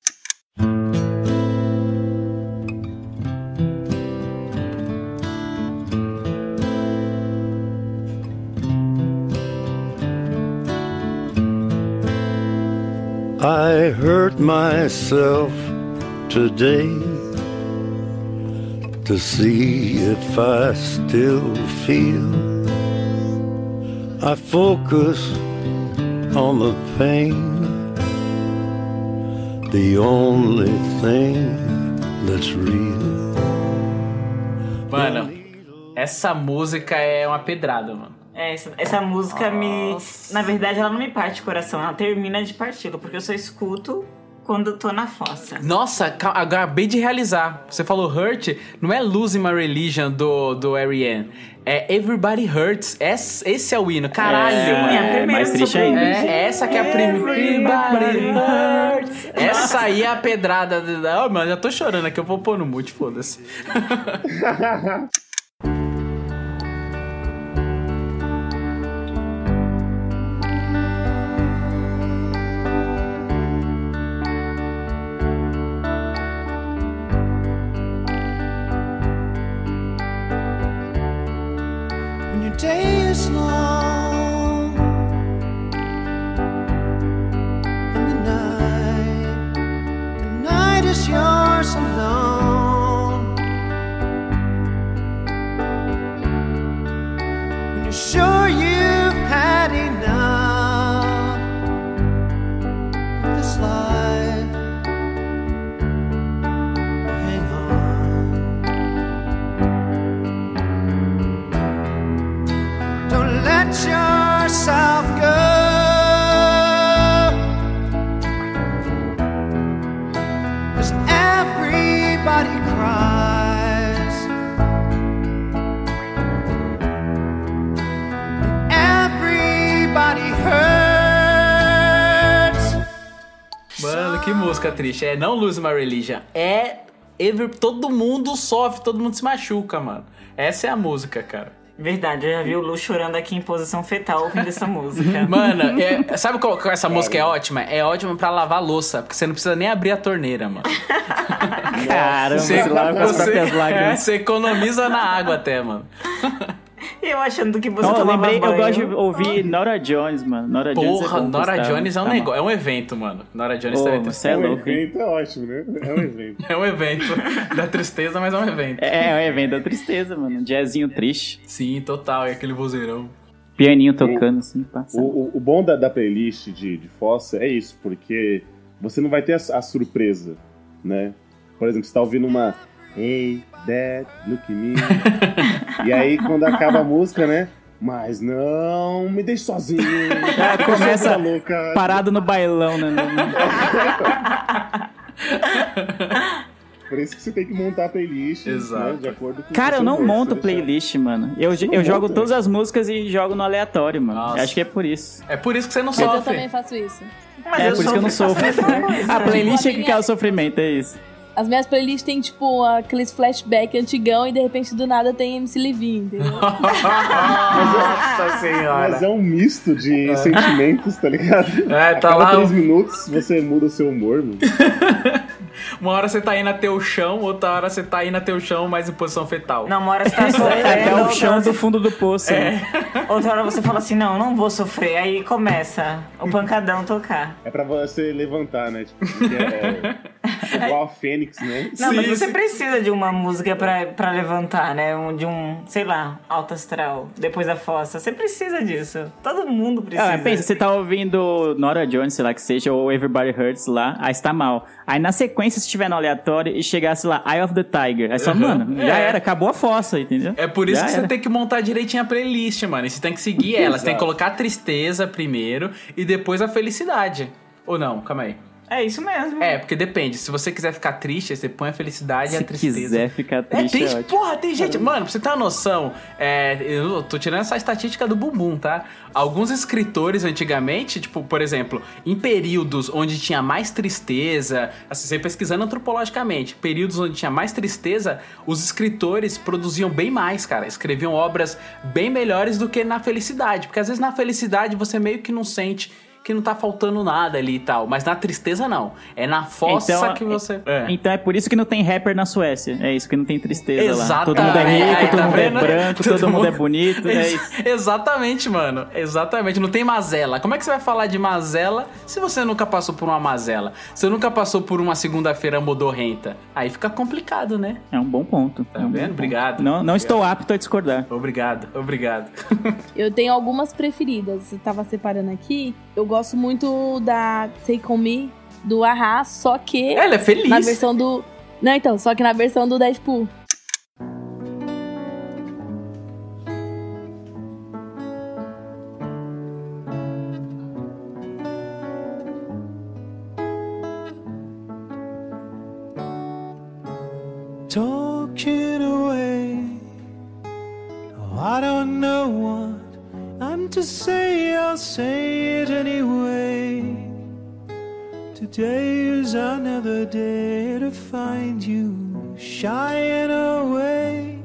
I hurt myself today to see if I still feel. I focus on the pain, the only thing that's real. Mano, essa música é uma pedrada, mano. É, essa, essa música me. Na verdade, ela não me parte o coração, ela termina de parti-lo, porque eu só escuto quando eu tô na fossa. Nossa, ca- acabei de realizar. Você falou Hurt, não é Losing My Religion do, do R.E.M. É Everybody Hurts. Esse, esse é o hino. Caralho, Sim, mano. é a primeira mais triste ainda. É, essa que é a primeira. Everybody hurts. Essa aí é a pedrada. da- Oh, mano, já tô chorando aqui. Eu vou pôr no mute, foda-se. day triste. É não Lose My Religion. É. Every, todo mundo sofre, todo mundo se machuca, mano. Essa é a música, cara. Verdade, eu já vi o Lu chorando aqui em posição fetal ouvindo essa música. Mano, é- sabe qual, qual essa música é ótima? É ótima pra lavar louça, porque você não precisa nem abrir a torneira, mano. Caramba, Você, você lava com as próprias é, lágrimas. você economiza na água até, mano. eu achando que você Não, eu tomava lembrei, eu banho. gosto de ouvir Nora Jones, mano. Nora Jones Porra, é bom, Nora. Jones é um Tá negócio, é um evento, mano. Nora Jones Ô, também você É é um louco, hein? evento, é ótimo, né? É um evento. É um evento da tristeza, mas é um evento. É, é um evento da tristeza, mano. Um jazzinho triste. Sim, total, é aquele vozeirão. Pianinho tocando, assim. O, o- o bom da, da playlist de, de fossa é isso, porque você não vai ter a, a surpresa, né? Por exemplo, você tá ouvindo uma Hey, Dad, look at me. e aí, quando acaba a música, né? Mas não me deixe sozinho. É, começa louca. parado no bailão, né? Por isso que você tem que montar a playlist Exato. né, de acordo com o Cara, eu não gosto, monto playlist, mano. Eu, não eu jogo todas as músicas e jogo no aleatório, mano. Nossa. Acho que é por isso. É por isso que você não Mas eu sofre. também faço isso. Mas é por isso que eu não sofro a playlist é que quer o sofrimento, é isso. As minhas playlists tem, tipo, aqueles flashback antigão e de repente do nada tem MC Livinho, entendeu? Nossa senhora. Mas é um misto de sentimentos, tá ligado? É, tá a cada lá três o- minutos você muda o seu humor, mano. Uma hora você tá indo até o chão, outra hora você tá indo até o chão, mas em posição fetal. Não, uma hora você tá Até sofrendo, o outra chão do fundo do poço. né? Outra hora você fala assim, não, não vou sofrer. Aí começa o pancadão tocar. É pra você levantar, né? Tipo, é, é igual a Fênix, né? Não, mas Sim, você sim. precisa de uma música pra, pra levantar, né? Um, de um, sei lá, alto astral, depois da fossa. Você precisa disso. Todo mundo precisa. Ah, pensa, você tá ouvindo Nora Jones, sei lá que seja, ou Everybody Hurts lá, aí você tá mal. Aí na sequência, se estiver no aleatório e chegasse lá, Eye of the Tiger, aí só, Uhum. mano, já É. era, acabou a fossa, entendeu? É por isso Já que você era. tem que montar direitinho a playlist, mano. E você tem que seguir ela. Você tem que colocar a tristeza primeiro e depois a felicidade. Ou não, calma aí. É isso mesmo. É, porque depende. Se você quiser ficar triste, você põe a felicidade e a Se tristeza. quiser ficar É, triste, tem, é ótimo. porra, tem gente. Mano, pra você ter uma noção, é, eu tô tirando essa estatística do bumbum, tá? Alguns escritores antigamente, tipo, por exemplo, em períodos onde tinha mais tristeza, assim, você pesquisando antropologicamente, períodos onde tinha mais tristeza, os escritores produziam bem mais, cara. Escreviam obras bem melhores do que na felicidade. Porque às vezes na felicidade você meio que não sente que não tá faltando nada ali e tal. Mas na tristeza não. É na fossa Então, que você. É. Então é por isso que não tem rapper na Suécia. É isso que não tem tristeza lá. Todo mundo é Exatamente. rico, Aí, todo tá mundo vendo? é branco, todo, Todo mundo é bonito, é Ex- isso. Exatamente, mano. Exatamente. Não tem mazela. Como é que você vai falar de mazela se você nunca passou por uma mazela? Você nunca passou por uma segunda-feira modorrenta? Aí fica complicado, né? É um bom ponto. Tá É um vendo? Obrigado. Não, não estou apto a discordar. Obrigado, obrigado. Eu tenho algumas preferidas. Eu tava separando aqui. Eu gosto muito da Take On Me, do Ahá, só que Ela é feliz. na versão do... Não, então, só que na versão do Deadpool. talking away. Oh, I don't know what I'm to say, I'll say Is another day to find you shying away.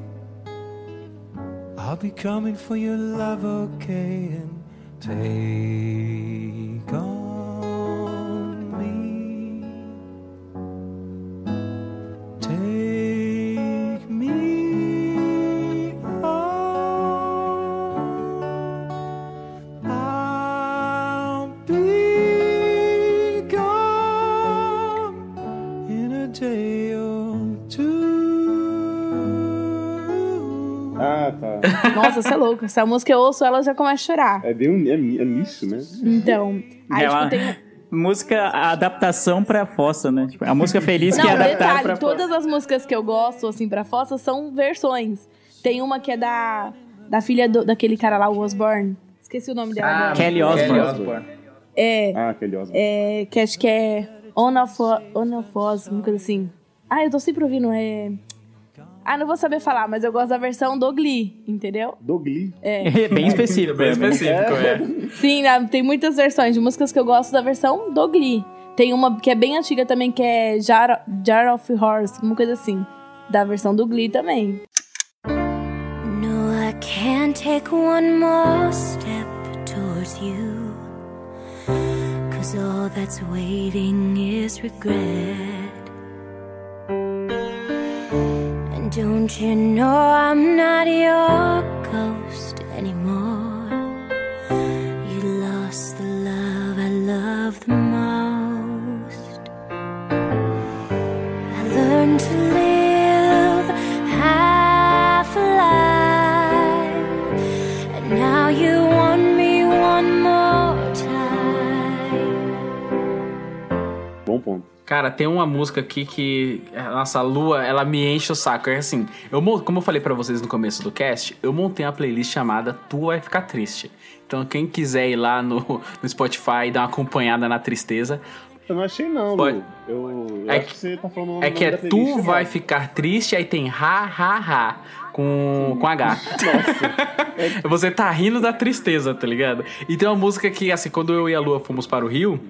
I'll be coming for your love, okay, and take Nossa, você é louco. Essa música eu ouço, ela já começa a chorar. É bem é, é nicho, né? Então, aí É tipo, uma- tem... Música, a adaptação pra fossa, né? Tipo, a música feliz que Não, é adaptada detalhe, pra fossa. todas as músicas que eu gosto, assim, pra fossa, são versões. Tem uma que é da, da filha do- daquele cara lá, o Osborne. Esqueci o nome dela. agora. Kelly Osbourne. É, Ah, aquele Osborne. é, que acho que é On of, On of Us, uma coisa assim. Ah, eu tô sempre ouvindo, é... Ah, não vou saber falar, mas eu gosto da versão do Glee, entendeu? Do Glee. É. Bem específico. Bem é, bem- específico, é. Sim, né, tem muitas versões de músicas que eu gosto da versão do Glee. Tem uma que é bem antiga também, que é Jar, Jar of Horse, uma coisa assim. Da versão do Glee também. No, I can't take one more step towards you. Cause all that's waiting is regret. Don't you know I'm not your ghost anymore? You lost the love I love the most. Cara, tem uma música aqui que. Nossa, a lua, ela me enche o saco. É assim, eu, como eu falei pra vocês no começo do cast, eu montei uma playlist chamada Tu Vai Ficar Triste. Então, quem quiser ir lá no, no Spotify e dar uma acompanhada na tristeza. Eu não achei, não, Pode- Lu. Eu, eu É acho que você tá falando É que é Tu Vai. Ficar Triste, aí tem Ha Ha Ha com, com H. Você tá rindo da tristeza, tá ligado? E tem uma música que, assim, quando eu e a Lua fomos para o Rio,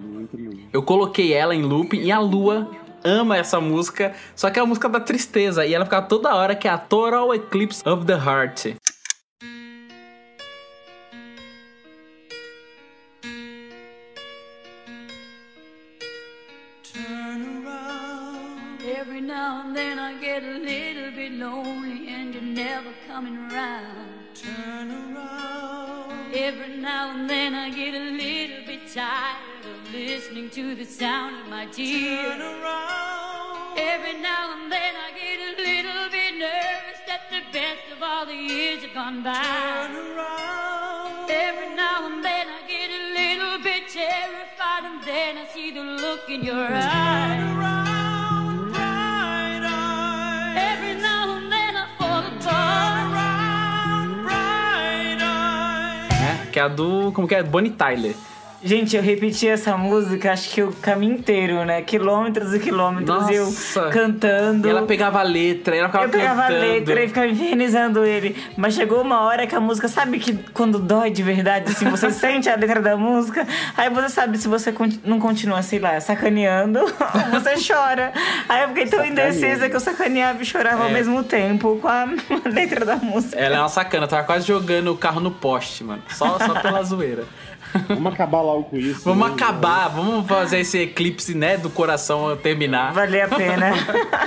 eu coloquei ela em loop e a Lua ama essa música, só que é a música da tristeza e ela ficava toda hora que é a Total Eclipse of the Heart. Every now and then I get a little bit lonely and you're never coming around. Turn around. Every now and then I get a little bit tired listening to the sound of my tears. Turn around. Every now and then I get a little bit nervous that the best of all the years have gone by. Turn around. Every now and then I get a little bit terrified and then I see the look in your eyes. Every now and then I fall apart. Que é a do. Como que é? Bonnie Tyler. Gente, eu repeti essa música acho que o caminho inteiro, né? Quilômetros e quilômetros e eu Nossa. cantando. E ela pegava a letra, e ela ficava Eu pegava cantando. a letra e ficava infernizando ele. Mas chegou uma hora que a música, sabe que quando dói de verdade, assim, você sente a letra da música, aí você sabe se você não continua, sei lá, sacaneando, você chora. Aí eu fiquei tão indecisa que eu sacaneava e chorava ao É. mesmo tempo com a letra da música. Ela é uma sacana, tava quase jogando o carro no poste, mano. Só, só pela zoeira. Vamos acabar logo com isso. Vamos né? acabar, vamos fazer esse eclipse, né, do coração terminar. Valia a pena.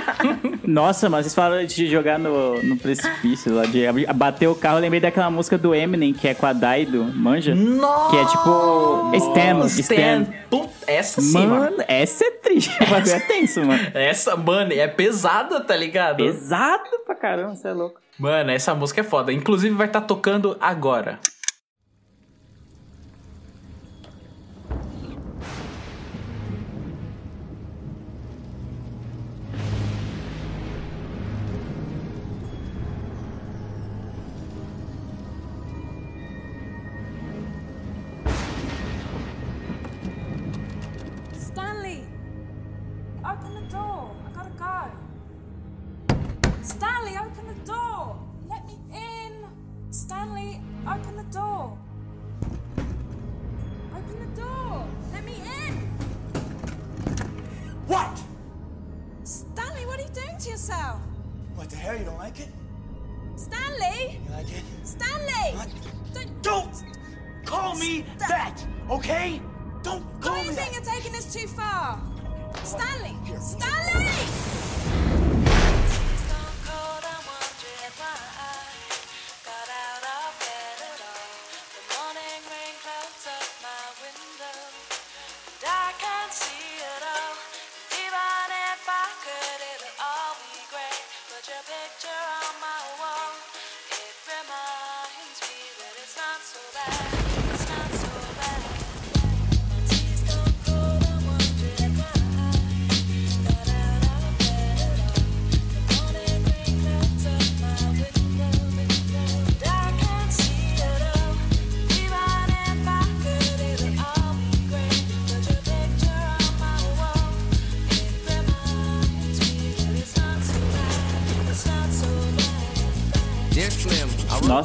Nossa, mas vocês falaram de jogar no, no precipício, lá, de bater o carro. Eu lembrei daquela música do Eminem, que é com a Daido, manja? Nossa! Que é tipo. Stan, Stan. Essa sim, mano. Mano, essa é triste. Bagulho é tenso, mano. Essa, mano, é pesada, tá ligado? Pesado pra caramba, você é louco. Mano, essa música é foda. Inclusive vai estar tocando agora. Door. Open the door. Let me in. What? Stanley, what are you doing to yourself? What the hell? You don't like it? Stanley! You like it? Stanley! Don't, Don't call me that, okay? Don't call Don't me you that. think you're taking this too far? Stanley! Stanley!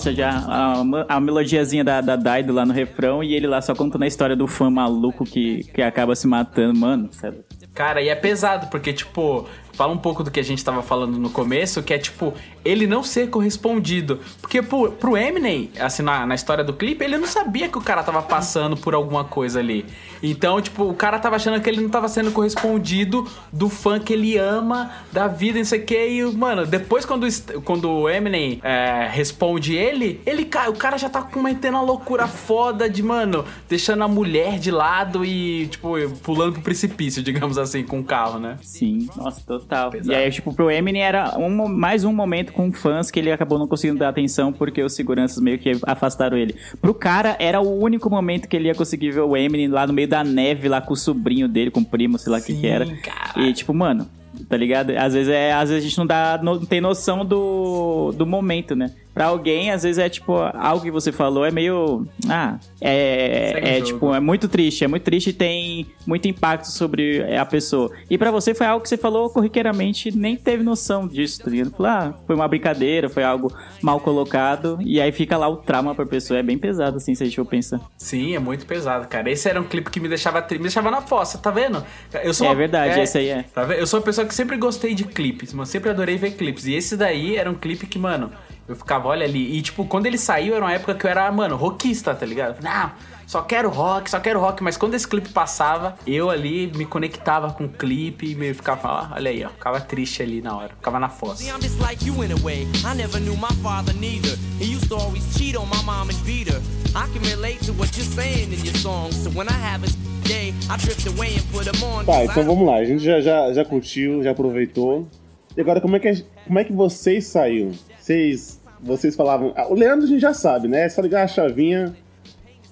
Nossa, já a, a melodiazinha da, da Daido lá no refrão e ele lá só contando a história do fã maluco que, que acaba se matando. Mano, sério. Cara, e é pesado, porque, tipo, fala um pouco do que a gente tava falando no começo, que é, tipo, ele não ser correspondido. Porque pro, pro Eminem, assim, na, na história do clipe, ele não sabia que o cara tava passando por alguma coisa ali. Então, tipo, o cara tava achando que ele não tava sendo correspondido do fã que ele ama, da vida, não sei o que. E, mano, depois quando, quando o Eminem é, responde ele, ele cai. O cara já tá cometendo uma loucura foda de, mano, deixando a mulher de lado e, tipo, pulando pro precipício, digamos assim, com o carro, né? Sim, nossa, total. E aí, tipo, pro Eminem era um, mais um momento com fãs que ele acabou não conseguindo dar atenção porque os seguranças meio que afastaram ele. Pro cara, era o único momento que ele ia conseguir ver o Eminem lá no meio da neve, lá com o sobrinho dele, com o primo, sei lá o que que era. E, tipo, mano, tá ligado? Às vezes, é, às vezes a gente não, dá, não tem noção do, do momento, né? Pra alguém, às vezes é tipo, algo que você falou é meio. Ah, é. É tipo, é muito triste, é muito triste e tem muito impacto sobre a pessoa. E pra você foi algo que você falou corriqueiramente, nem teve noção disso, tá ligado? Falou, ah, foi uma brincadeira, foi algo mal colocado, e aí fica lá o trauma pra pessoa. É bem pesado, assim, se a gente for pensar. Sim, é muito pesado, cara. Esse era um clipe que me deixava me deixava na fossa, tá vendo? Eu sou É uma- verdade, esse aí é. Tá vendo? Eu sou uma pessoa que sempre gostei de clipes, mano. Sempre adorei ver clipes. E esse daí era um clipe que, mano, eu ficava, olha ali. E, tipo, quando ele saiu, era uma época que eu era, mano, rockista, tá ligado? Não, só quero rock, só quero rock. Mas quando esse clipe passava, eu ali me conectava com o clipe e meio ficava, ó, olha aí, ó. Ficava triste ali na hora. Ficava na fossa. See, I'm just like you in a way. I never knew my father neither. He used to always cheat on my mom and beat her. I can relate to what you're saying in your songs. So when I have a day, I drift away and put them on. Tá, então vamos lá. A gente já, já, já curtiu, já aproveitou. E agora, como é que, como é que vocês saíam? Vocês, vocês falavam... Ah, o Leandro a gente já sabe, né? É só ligar a chavinha.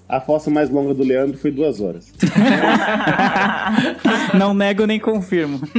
A fossa mais longa do Leandro foi duas horas. Não nego nem confirmo.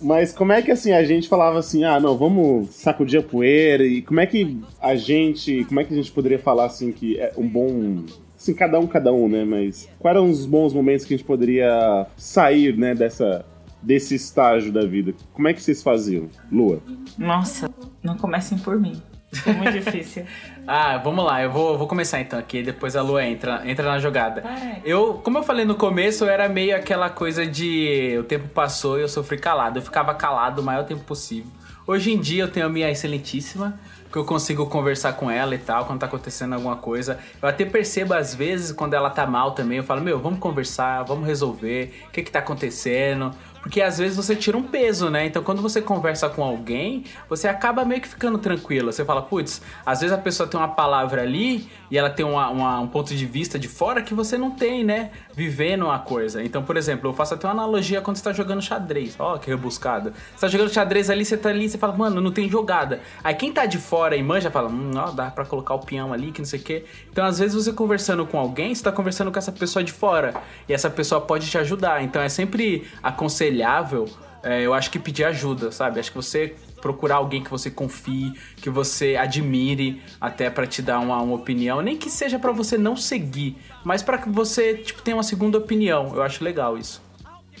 Mas como é que assim a gente falava assim, ah, não, vamos sacudir a poeira e como é que a gente, como é que a gente poderia falar assim que é um bom, assim, cada um cada um, né, mas quais eram os bons momentos que a gente poderia sair, né, dessa desse estágio da vida? Como é que vocês faziam? Lua. Nossa, não comecem por mim. É muito difícil. Ah, vamos lá, eu vou, vou começar então aqui, depois a Lua entra, entra na jogada. Eu, como eu falei no começo, eu era meio aquela coisa de o tempo passou e eu sofri calado. Eu ficava calado o maior tempo possível. Hoje em dia eu tenho a minha excelentíssima, que eu consigo conversar com ela e tal, quando tá acontecendo alguma coisa. Eu até percebo às vezes quando ela tá mal também, eu falo, meu, vamos conversar, vamos resolver, o que que tá acontecendo? Porque às vezes você tira um peso, né? Então quando você conversa com alguém, você acaba meio que ficando tranquilo. Você fala, putz, às vezes a pessoa tem uma palavra ali e ela tem uma- uma- um ponto de vista de fora que você não tem, né? Vivendo uma coisa. Então, por exemplo, eu faço até uma analogia quando você tá jogando xadrez. Ó, que rebuscado. Você tá jogando xadrez ali, você tá ali, você fala, mano, não tem jogada. Aí quem tá de fora e manja fala, hum, ó, dá pra colocar o peão ali, que não sei o quê. Então, às vezes você conversando com alguém, você tá conversando com essa pessoa de fora. E essa pessoa pode te ajudar. Então é sempre aconselhável, é, eu acho que pedir ajuda, sabe? Acho que você procurar alguém que você confie, que você admire, até pra te dar uma, uma opinião, nem que seja pra você não seguir, mas pra que você tipo tenha uma segunda opinião. Eu acho legal isso.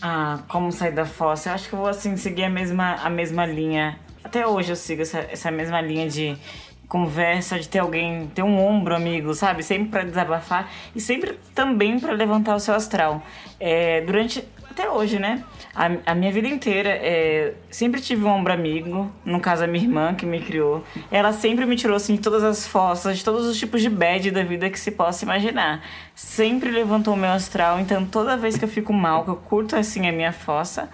Ah, como sair da fossa? Eu acho que eu vou assim seguir a mesma, a mesma linha. Até hoje eu sigo essa, essa mesma linha de conversa, de ter alguém, ter um ombro amigo, sabe? Sempre pra desabafar e sempre também pra levantar o seu astral. É, durante até hoje, né? A, a minha vida inteira, é, sempre tive um ombro amigo, no caso a minha irmã que me criou. Ela sempre me tirou assim de todas as fossas, de todos os tipos de bad da vida que se possa imaginar. Sempre levantou o meu astral, então toda vez que eu fico mal, que eu curto assim a minha fossa,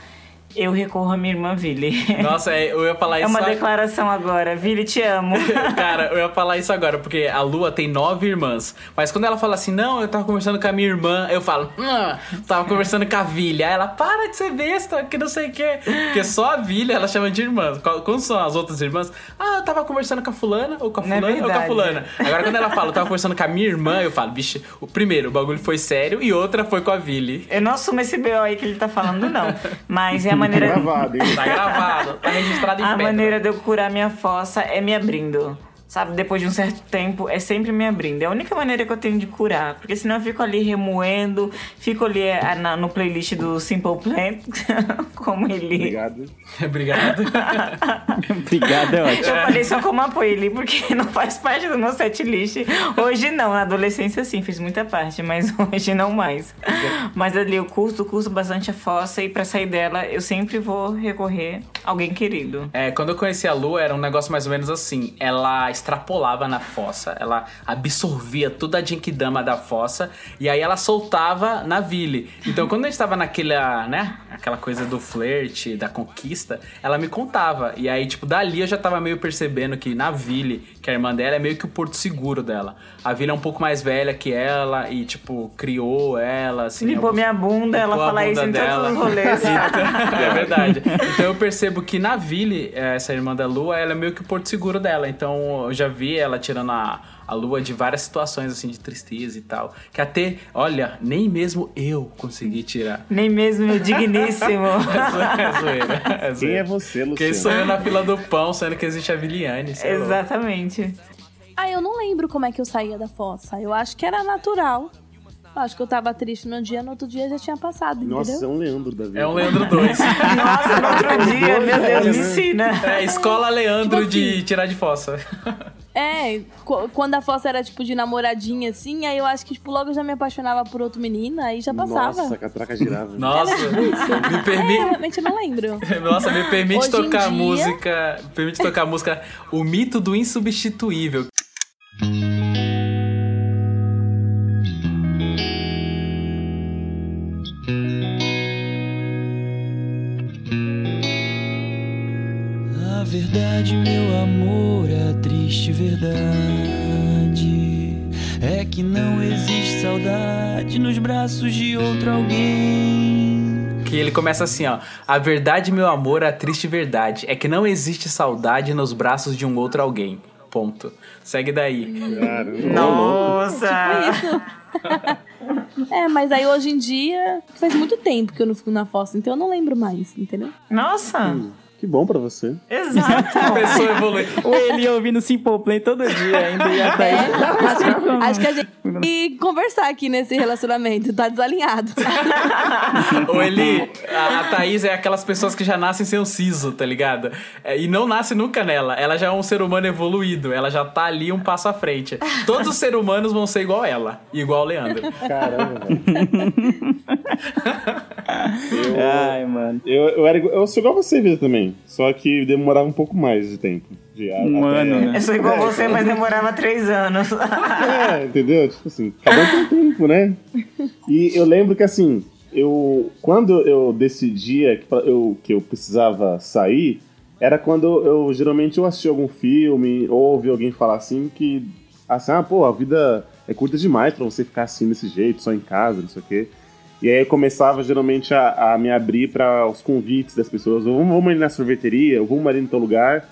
eu recorro à minha irmã Vili. Nossa, é, eu ia falar É isso uma a- declaração agora. Vili, te amo. Cara, eu ia falar isso agora, porque a Lua tem nove irmãs. Mas quando ela fala assim, não, eu tava conversando com a minha irmã, eu falo, hum, tava conversando com a Vilha. Aí ela, para de ser besta, que não sei o quê. Porque só a Vilha ela chama de irmã. Quando são as outras irmãs? Ah, eu tava conversando com a fulana, ou com a é fulana, ou com a fulana. Agora quando ela fala, eu tava conversando com a minha irmã, eu falo, bicho, o primeiro, o bagulho foi sério, e outra foi com a Vili. Eu não assumo esse BO aí que ele tá falando, não. Mas é maneira. Gravado, hein? Tá gravado, tá registrado em A pedra. maneira de eu curar minha fossa é me abrindo. Sabe, depois de um certo tempo, é sempre me abrindo. É a única maneira que eu tenho de curar. Porque senão eu fico ali remoendo, fico ali eh, na- no playlist do Simple Plan, como ele. Obrigado. Obrigado. Obrigado, é ótimo. Eu falei só como apoio ali, porque não faz parte do meu set list. Hoje não, na adolescência sim, fiz muita parte, mas hoje não mais. Mas ali eu curto, curto bastante a fossa e pra sair dela eu sempre vou recorrer a alguém querido. É, quando eu conheci a Lu, era um negócio mais ou menos assim. Ela extrapolava na fossa, ela absorvia toda a Genkidama da fossa e aí ela soltava na Ville. Então, quando a gente tava naquela, né, aquela coisa do flerte, da conquista, ela me contava. E aí, tipo, dali eu já tava meio percebendo que na Ville, que a irmã dela é meio que o porto seguro dela. A Ville é um pouco mais velha que ela e, tipo, criou ela, assim. Limpou alguns- minha bunda, ela fala isso bunda em todos os rolês. Então, é verdade. Então eu percebo que na Ville, essa irmã da Lua, ela é meio que o porto seguro dela. Então eu já vi ela tirando a, a Lua de várias situações, assim, de tristeza e tal. Que até, olha, nem mesmo eu consegui tirar. Nem mesmo meu digníssimo. É zoeira, é Quem zoeira. é você, Luciano? Quem sou eu na fila do pão, sendo que existe a Viliane. lá. Exatamente. Ah, eu não lembro como é que eu saía da fossa. Eu acho que era natural. Eu acho que eu tava triste num dia, no outro dia já tinha passado, Nossa, é entendeu? um Leandro da vida. É um Leandro 2. Nossa, no outro dia, meu Deus, me ensina. É, escola Leandro Tipo de tirar de fossa. É, qu- quando a fossa era tipo de namoradinha assim, aí eu acho que tipo, logo eu já me apaixonava por outro menino, aí já passava. Nossa, a catraca girava. Nossa, me É, permite. realmente eu não lembro. Nossa, me permite Hoje tocar dia- música. Permite tocar a música O Mito do Insubstituível. Verdade, meu amor, a triste verdade é que não existe saudade nos braços de outro alguém. Que ele começa assim, ó. A verdade, meu amor, a triste verdade é que não existe saudade nos braços de um outro alguém. Ponto. Segue daí. Nossa! É, mas aí hoje em dia faz muito tempo que eu não fico na fossa, então eu não lembro mais, entendeu? Nossa! Que bom pra você. Exato! A pessoa evolui. Ou ele ouvindo Simple Plan todo dia ainda e até aí. Acho, acho que a gente tem que conversar aqui nesse relacionamento, tá desalinhado. Ou ele. A, a Thaís é aquelas pessoas que já nascem sem o siso, tá ligado? É, e não nasce nunca nela. Ela já é um ser humano evoluído. Ela já tá ali um passo à frente. Todos os seres humanos vão ser igual ela. Igual o Leandro. Caramba, velho. Eu, Ai, mano. eu, eu, era, igual- eu sou igual você, Vida, também. Só que demorava um pouco mais de tempo. De, a- Um até- ano, né? Eu sou igual você, mas demorava três anos. É, entendeu? Tipo assim, acabou com o tempo, né? E eu lembro que assim, eu quando eu decidia que eu, que eu precisava sair, era quando eu geralmente eu assistia algum filme ou ouvi alguém falar assim que assim, ah, pô, a vida é curta demais pra você ficar assim desse jeito, só em casa, não sei o quê. E aí eu começava geralmente a, a me abrir para os convites das pessoas. Ou vamos ali na sorveteria, ou vamos ali no teu lugar.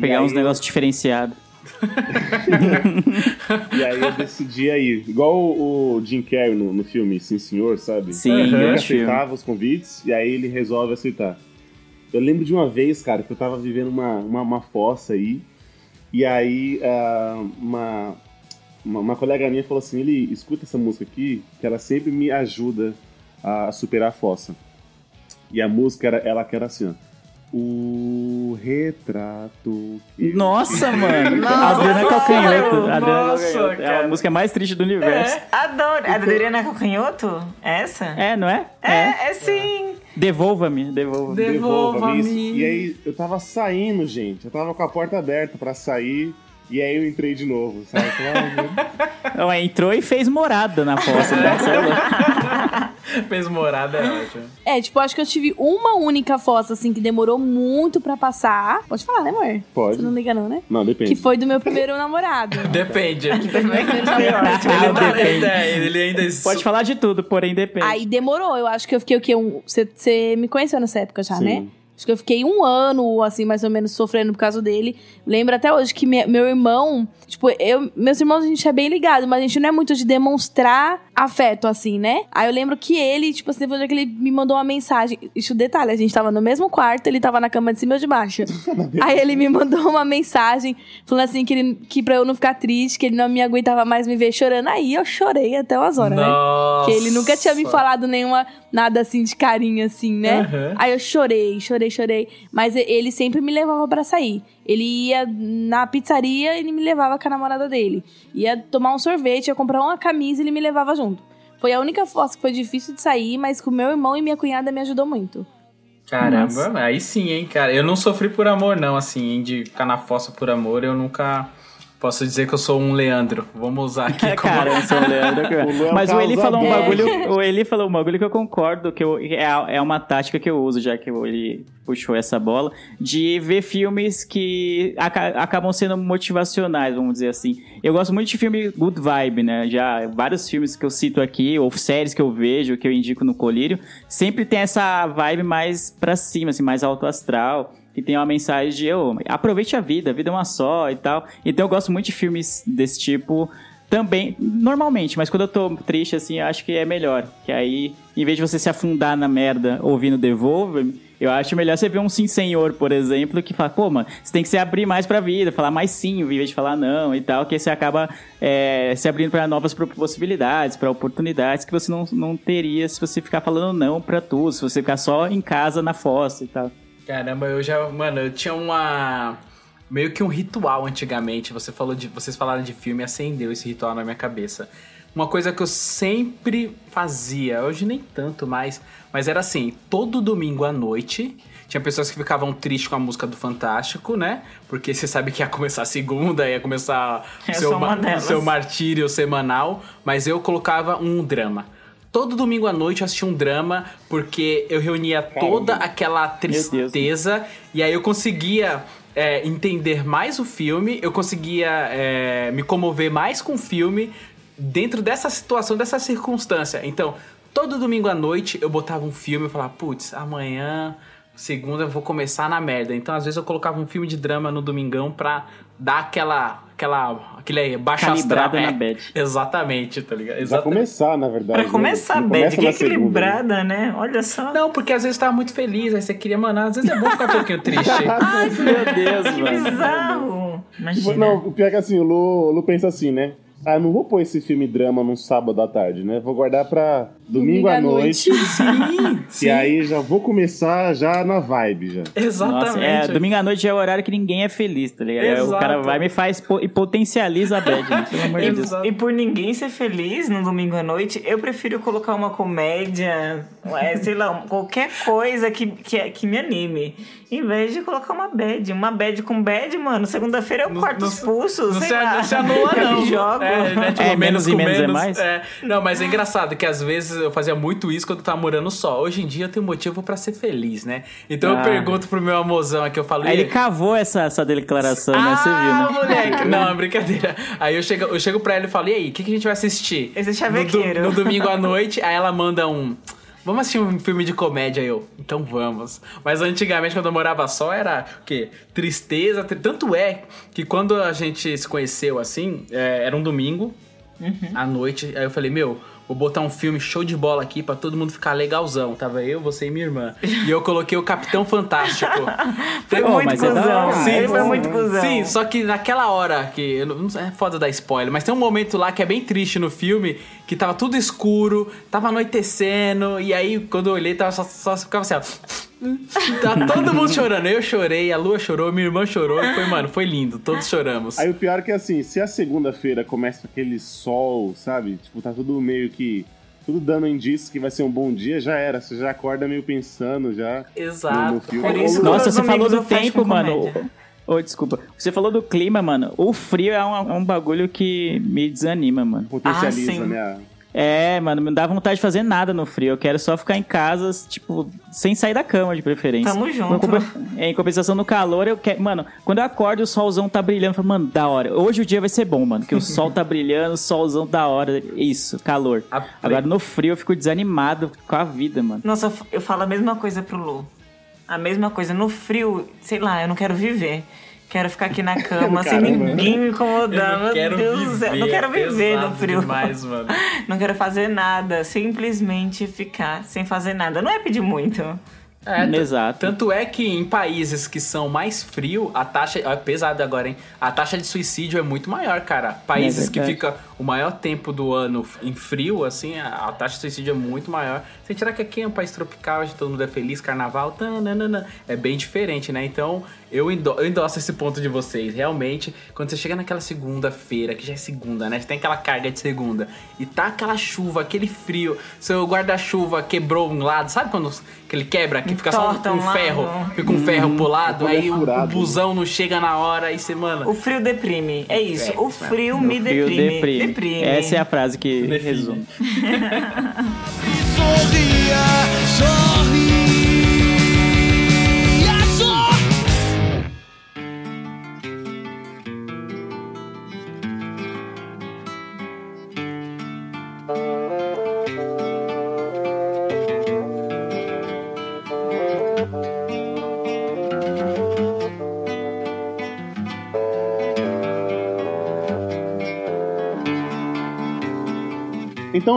Pegar aí uns negócios diferenciados. E aí eu decidi aí, igual o, Jim Carrey no, no filme Sim Senhor, sabe? Sim, ele grande aceitava os convites e aí ele resolve aceitar. Eu lembro de uma vez, cara, que eu tava vivendo uma, uma, uma fossa aí, e aí ah, uma, uma, uma colega minha falou assim, ele escuta essa música aqui, que ela sempre me ajuda a superar a fossa. E a música, era, ela que era assim, ó. O retrato. Nossa, mano. Nossa, Adriana Calcanhoto. Adriana nossa, Calcanhoto. É a música mais triste do universo. Adoro. A Adriana Calcanhoto? Essa? É, não é? É, é sim. Devolva-me, devolva-me. Devolva-me. E aí eu tava saindo, gente. Eu tava com a porta aberta pra sair. E aí eu entrei de novo, sabe? Eu falei, "Ai, meu Não, é, entrou e fez morada na fossa, né? Sei lá. Fez morada, é ótimo. É, tipo, acho que eu tive uma única fossa, assim, que demorou muito pra passar. Pode falar, né, amor? Pode. Você não liga não, né? Não, depende. Que foi do meu primeiro namorado. Depende. ele, Ah, tá- depende. é, ele ainda. Pode falar de tudo, porém depende. Aí demorou, eu acho que eu fiquei o quê? Um, você, você me conheceu nessa época já, Sim. né? Acho que eu fiquei um ano, assim, mais ou menos, sofrendo por causa dele. Lembro até hoje que me- meu irmão, tipo, eu, meus irmãos a gente é bem ligado, mas a gente não é muito de demonstrar afeto, assim, né? Aí eu lembro que ele, tipo assim, depois que ele me mandou uma mensagem. Isso, detalhe, a gente tava no mesmo quarto, ele tava na cama de cima ou de baixo. Aí ele me mandou uma mensagem falando assim que, ele, que pra eu não ficar triste, que ele não me aguentava mais me ver chorando. Aí eu chorei até umas horas, né? Nossa. Que ele nunca tinha me falado nenhuma, nada assim de carinho, assim, né? Uhum. Aí eu chorei, chorei, chorei. Mas e- ele sempre me levava pra sair. Ele ia na pizzaria e ele me levava com a namorada dele. Ia tomar um sorvete, ia comprar uma camisa e ele me levava junto. Foi a única foto que foi difícil de sair, mas com meu irmão e minha cunhada me ajudou muito. Caramba, aí sim, hein, cara. Eu não sofri por amor, não, assim, hein, de ficar na fossa por amor, eu nunca posso dizer que eu sou um Leandro. Vamos usar aqui como... Cara, eu sou o Leandro. Léo Mas o Eli falou um bagulho. O Eli falou um bagulho que eu concordo, que eu- é, é uma tática que eu uso, já que ele puxou essa bola, de ver filmes que aca- acabam sendo motivacionais, vamos dizer assim. Eu gosto muito de filme good vibe, né? Já vários filmes que eu cito aqui, ou séries que eu vejo, que eu indico no Colírio, sempre tem essa vibe mais pra cima, assim, mais alto astral. Que tem uma mensagem de ô, aproveite a vida, a vida é uma só e tal. Então eu gosto muito de filmes desse tipo também, normalmente, mas quando eu tô triste, assim, acho que é melhor. Que aí, em vez de você se afundar na merda ouvindo Devolver, eu acho melhor você ver um Sim Senhor, por exemplo, que fala, pô, mano, você tem que se abrir mais pra vida, falar mais sim, em vez de falar não e tal, que você acaba é, se abrindo pra novas possibilidades, pra oportunidades que você não, não teria se você ficar falando não pra tudo, se você ficar só em casa na fossa e tal. Caramba, eu já, mano, eu tinha uma meio que um ritual antigamente. Você falou de, vocês falaram de filme, acendeu esse ritual na minha cabeça. Uma coisa que eu sempre fazia, hoje nem tanto mais, mas era assim, todo domingo à noite, tinha pessoas que ficavam tristes com a música do Fantástico, né? Porque você sabe que ia começar a segunda, ia começar o Eu seu, ma- o seu martírio semanal, mas eu colocava um drama. Todo domingo à noite eu assistia um drama, porque eu reunia toda aquela tristeza e aí eu conseguia é, entender mais o filme, eu conseguia é, me comover mais com o filme dentro dessa situação, dessa circunstância. Então, todo domingo à noite eu botava um filme e falava, putz, amanhã, segunda eu vou começar na merda. Então, às vezes eu colocava um filme de drama no domingão pra dar aquela. aquela aquele aí, Calibrada astral. na É, bad. Exatamente, tá ligado? Pra Exatamente. começar, na verdade. Pra começar, né? Não Bad, começa que na segunda, né? equilibrada, né? Olha só. Não, porque às vezes você tava muito feliz, aí você queria, mano, às vezes é bom ficar um pouquinho triste. Ai, meu Deus, que mano. bizarro. Tipo, Imagina. não, o pior é que assim, o Lu, o Lu pensa assim, né? Ah, não vou pôr esse filme drama num sábado à tarde, né? Vou guardar pra domingo, à noite. Sim, E aí já vou começar já na vibe, já. Nossa, é, domingo à noite é o horário que ninguém é feliz, tá ligado? Aí O Exato. cara vai me faz e potencializa a bad, né? Pelo amor de Deus. E, por ninguém ser feliz no domingo à noite, eu prefiro colocar uma comédia, é, sei lá, qualquer coisa que, que, que me anime. Em vez de colocar uma bad. Uma bad com bad, mano, segunda-feira eu corto os pulsos, Não sei se, lá. não se anula, não. Jogo. É, né? Tipo, É, menos e menos é mais? É. Não, mas é engraçado que às vezes eu fazia muito isso quando eu tava morando só. Hoje em dia eu tenho motivo pra ser feliz, né? Então eu Ah. pergunto pro meu amorzão aqui, eu falo... Aí "E ele cavou essa, essa declaração, né? Você viu, Ah, né? moleque! Não, é brincadeira. Aí eu chego, eu chego pra ela e falo, e aí, o que, que a gente vai assistir? Esse é no, chavequeiro. do- no domingo à noite, aí ela manda um... Vamos assistir um filme de comédia, eu. Então vamos. Mas antigamente, quando eu morava só, era o quê? Tristeza. tri- Tanto é que quando a gente se conheceu assim, é, era um domingo à noite. Aí eu falei, meu, vou botar um filme show de bola aqui pra todo mundo ficar legalzão. Tava eu, você e minha irmã. E eu coloquei o Capitão Fantástico. Foi muito é cuzão. hora. Sim, Ele foi muito cuzão. Sim, só que naquela hora que. eu não- É foda dar spoiler, mas tem um momento lá que é bem triste no filme, que tava tudo escuro, tava anoitecendo, e aí quando eu olhei, tava só, só ficava assim, ó. Tá todo mundo chorando. Eu chorei, a Lua chorou, minha irmã chorou, foi, mano, foi lindo, todos choramos. Aí o pior é que assim, se a segunda-feira começa aquele sol, sabe? Tipo, tá tudo meio que. Tudo dando indício que vai ser um bom dia, já era. Você já acorda meio pensando já. Exato. No, no. Por isso Nossa, os você falou do tempo, mano. Ô, desculpa. Você falou do clima, mano. O frio é um, é um bagulho que me desanima, mano. Potencializa, Ah, sim. né? É, mano, não dá vontade de fazer nada no frio. Eu quero só ficar em casa, tipo, sem sair da cama, de preferência. Tamo junto. Em compen- Em compensação no calor, eu quero. Mano, quando eu acordo o solzão tá brilhando, eu falo, mano, da hora. Hoje o dia vai ser bom, mano. Que o sol tá brilhando, o solzão da hora. Isso, calor. Agora no frio eu fico desanimado com a vida, mano. Nossa, eu falo a mesma coisa pro Lu. A mesma coisa. No frio, sei lá, eu não quero viver. Quero ficar aqui na cama sem ninguém me incomodar. Meu quero Deus do céu. Não quero viver no frio. demais, mano. Não quero fazer nada. Simplesmente ficar sem fazer nada. Não é pedir muito. É, Exato. Tanto é que em países que são mais frio, a taxa. É pesado agora, hein? A taxa de suicídio é muito maior, cara. Países É que verdade. fica o maior tempo do ano em frio, assim, a, a taxa de suicídio é muito maior. Sem tirar que aqui é um país tropical, onde todo mundo é feliz, carnaval, tananana, é bem diferente, né? Então, eu, endo eu endosso esse ponto de vocês. Realmente, quando você chega naquela segunda-feira, que já é segunda, né? Você tem aquela carga de segunda, e tá aquela chuva, aquele frio, seu guarda-chuva quebrou um lado, sabe quando que ele quebra, que fica só um um ferro, fica um ferro pro lado, Quando é aí o, o furado. busão não chega na hora, aí você, mano. O frio deprime. É isso. É, o frio O me frio deprime. deprime. Deprime. Essa é a frase que Define. resume. Sorria, sorria,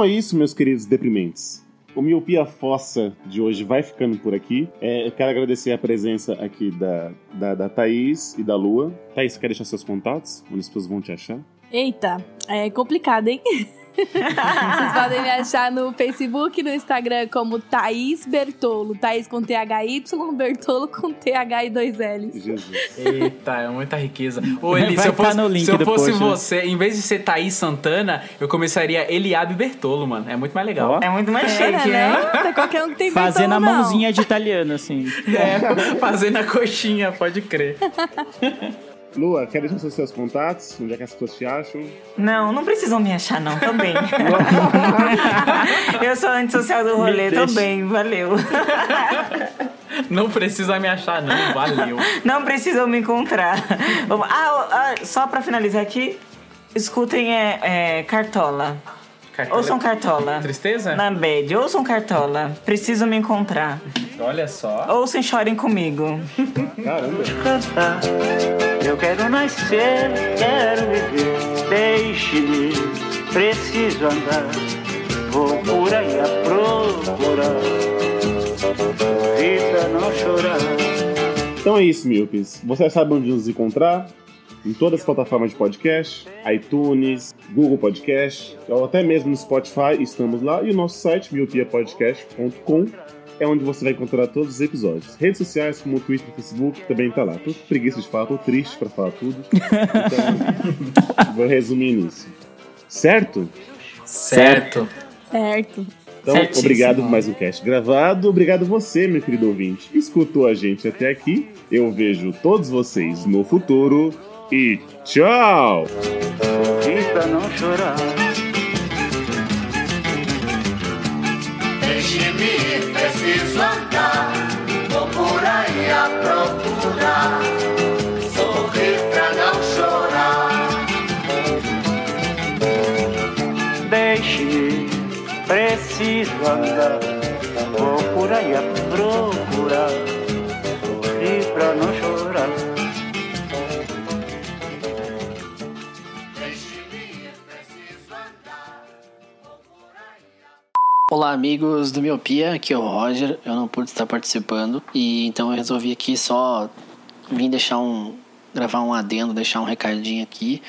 É isso, meus queridos deprimentes. O Miopia Fossa de hoje vai ficando por aqui. É, eu quero agradecer a presença aqui da, da, da Thaís e da Lua. Thaís, quer deixar seus contatos? Onde as pessoas vão te achar? Eita, é complicado, hein? Vocês podem me achar no Facebook e no Instagram como Thaís Bertolo. Thaís com THY, Bertolo com TH e dois L's. Jesus. Eita, é muita riqueza. Ô, Eli, Vai se eu tá fosse, no link se eu fosse post, né? você, em vez de ser Thaís Santana, eu começaria Eliabe Bertolo, mano. É muito mais legal. Ó. É muito mais Era, chique, né? né? Não é qualquer um que tem Fazendo Bertolo, a não. mãozinha de italiano, assim. É, fazendo a coxinha, pode crer. Lua, quer deixar seus, seus contatos? Onde é que as pessoas te acham? Não, não precisam me achar, não. Tô bem. eu sou antissocial do rolê, Me tô deixa. bem, valeu. Não precisa me achar, não. Valeu. Não precisam me encontrar. Ah, ah, só pra finalizar aqui, escutem é, é, Cartola. Cartola- Ouçam Cartola. Tristeza? Na bed, ouçam Cartola. Precisam me encontrar. Olha só. Ouçam e chorem comigo. Caramba. cantar. Eu quero nascer, quero viver. Deixe-me, preciso andar. Vou por aí a procurar. Vida não chorar. Então é isso, Miopes. Você sabe onde nos encontrar? Em todas as plataformas de podcast, iTunes, Google Podcast, ou até mesmo no Spotify, estamos lá. E o nosso site, miopiapodcast.com, é onde você vai encontrar todos os episódios. Redes sociais, como o Twitter e Facebook, também tá lá. Tô com preguiça de falar, tô triste pra falar tudo. Então, vou resumir nisso. Certo? Certo. Certo. Então, Certíssimo. obrigado por mais um cast gravado. Obrigado você, meu querido ouvinte. que Escutou a gente até aqui. Eu vejo todos vocês no futuro. E tchau! Não chorar. Deixe-me preciso andar. Vou por aí a procurar. Sorrir pra não chorar. Deixe-me, preciso andar. Vou por aí a procurar. Sorrir pra não chorar. Olá, amigos do Miopia, aqui é o Roger. Eu não pude estar participando e então eu resolvi aqui só vim deixar um gravar um adendo, deixar um recadinho aqui.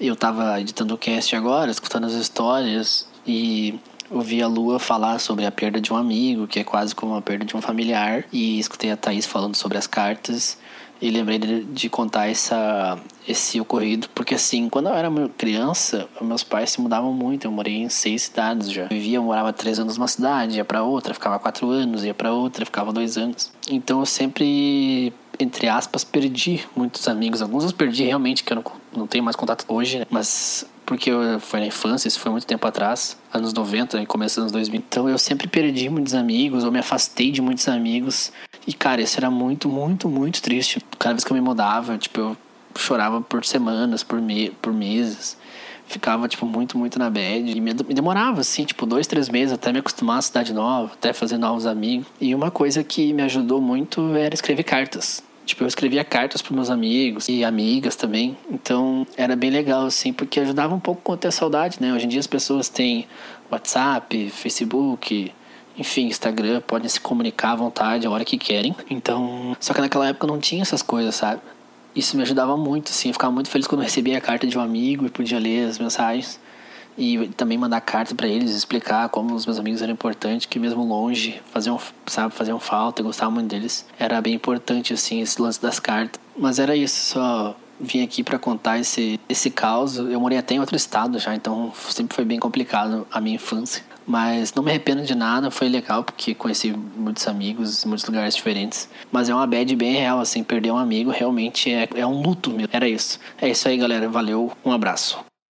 Eu tava editando o cast agora, escutando as histórias e ouvi a Lua falar sobre a perda de um amigo, que é quase como a perda de um familiar, e escutei a Thaís falando sobre as cartas. E lembrei de, de contar essa, esse ocorrido, porque assim, quando eu era criança, meus pais se mudavam muito. Eu morei em seis cidades já. Eu vivia, eu morava três anos numa cidade, ia pra outra, ficava quatro anos, ia pra outra, ficava dois anos. Então eu sempre, entre aspas, perdi muitos amigos. Alguns eu perdi realmente, que eu não, não tenho mais contato hoje, né? Mas porque eu, foi na infância, isso foi muito tempo atrás, anos 90 e começo dos anos 2000. Então eu sempre perdi muitos amigos, ou me afastei de muitos amigos. E cara, isso era muito, muito, muito triste. Cada vez que eu me mudava, tipo, eu chorava por semanas, por, me por meses. ficava, tipo, muito, muito na bad. E me demorava, assim, tipo, dois, três meses até me acostumar à cidade nova, até fazer novos amigos. E uma coisa que me ajudou muito era escrever cartas. Tipo, eu escrevia cartas para meus amigos e amigas também. Então, era bem legal, assim, porque ajudava um pouco a ter saudade, né? Hoje em dia as pessoas têm WhatsApp, Facebook, enfim, Instagram, podem se comunicar à vontade, a hora que querem. Então, só que naquela época não tinha essas coisas, sabe? Isso me ajudava muito, assim, eu ficava muito feliz quando recebia a carta de um amigo e podia ler as mensagens e também mandar carta para eles, explicar como os meus amigos eram importantes, que mesmo longe faziam, sabe, faziam falta, eu gostava muito deles. Era bem importante assim esse lance das cartas. Mas era isso, só vim aqui para contar esse esse caos. Eu morei até em outro estado já, então sempre foi bem complicado a minha infância. Mas não me arrependo de nada, foi legal porque conheci muitos amigos muitos lugares diferentes. Mas é uma bad bem real, assim, perder um amigo realmente é, é um luto mesmo. Era isso. É isso aí, galera. Valeu, um abraço.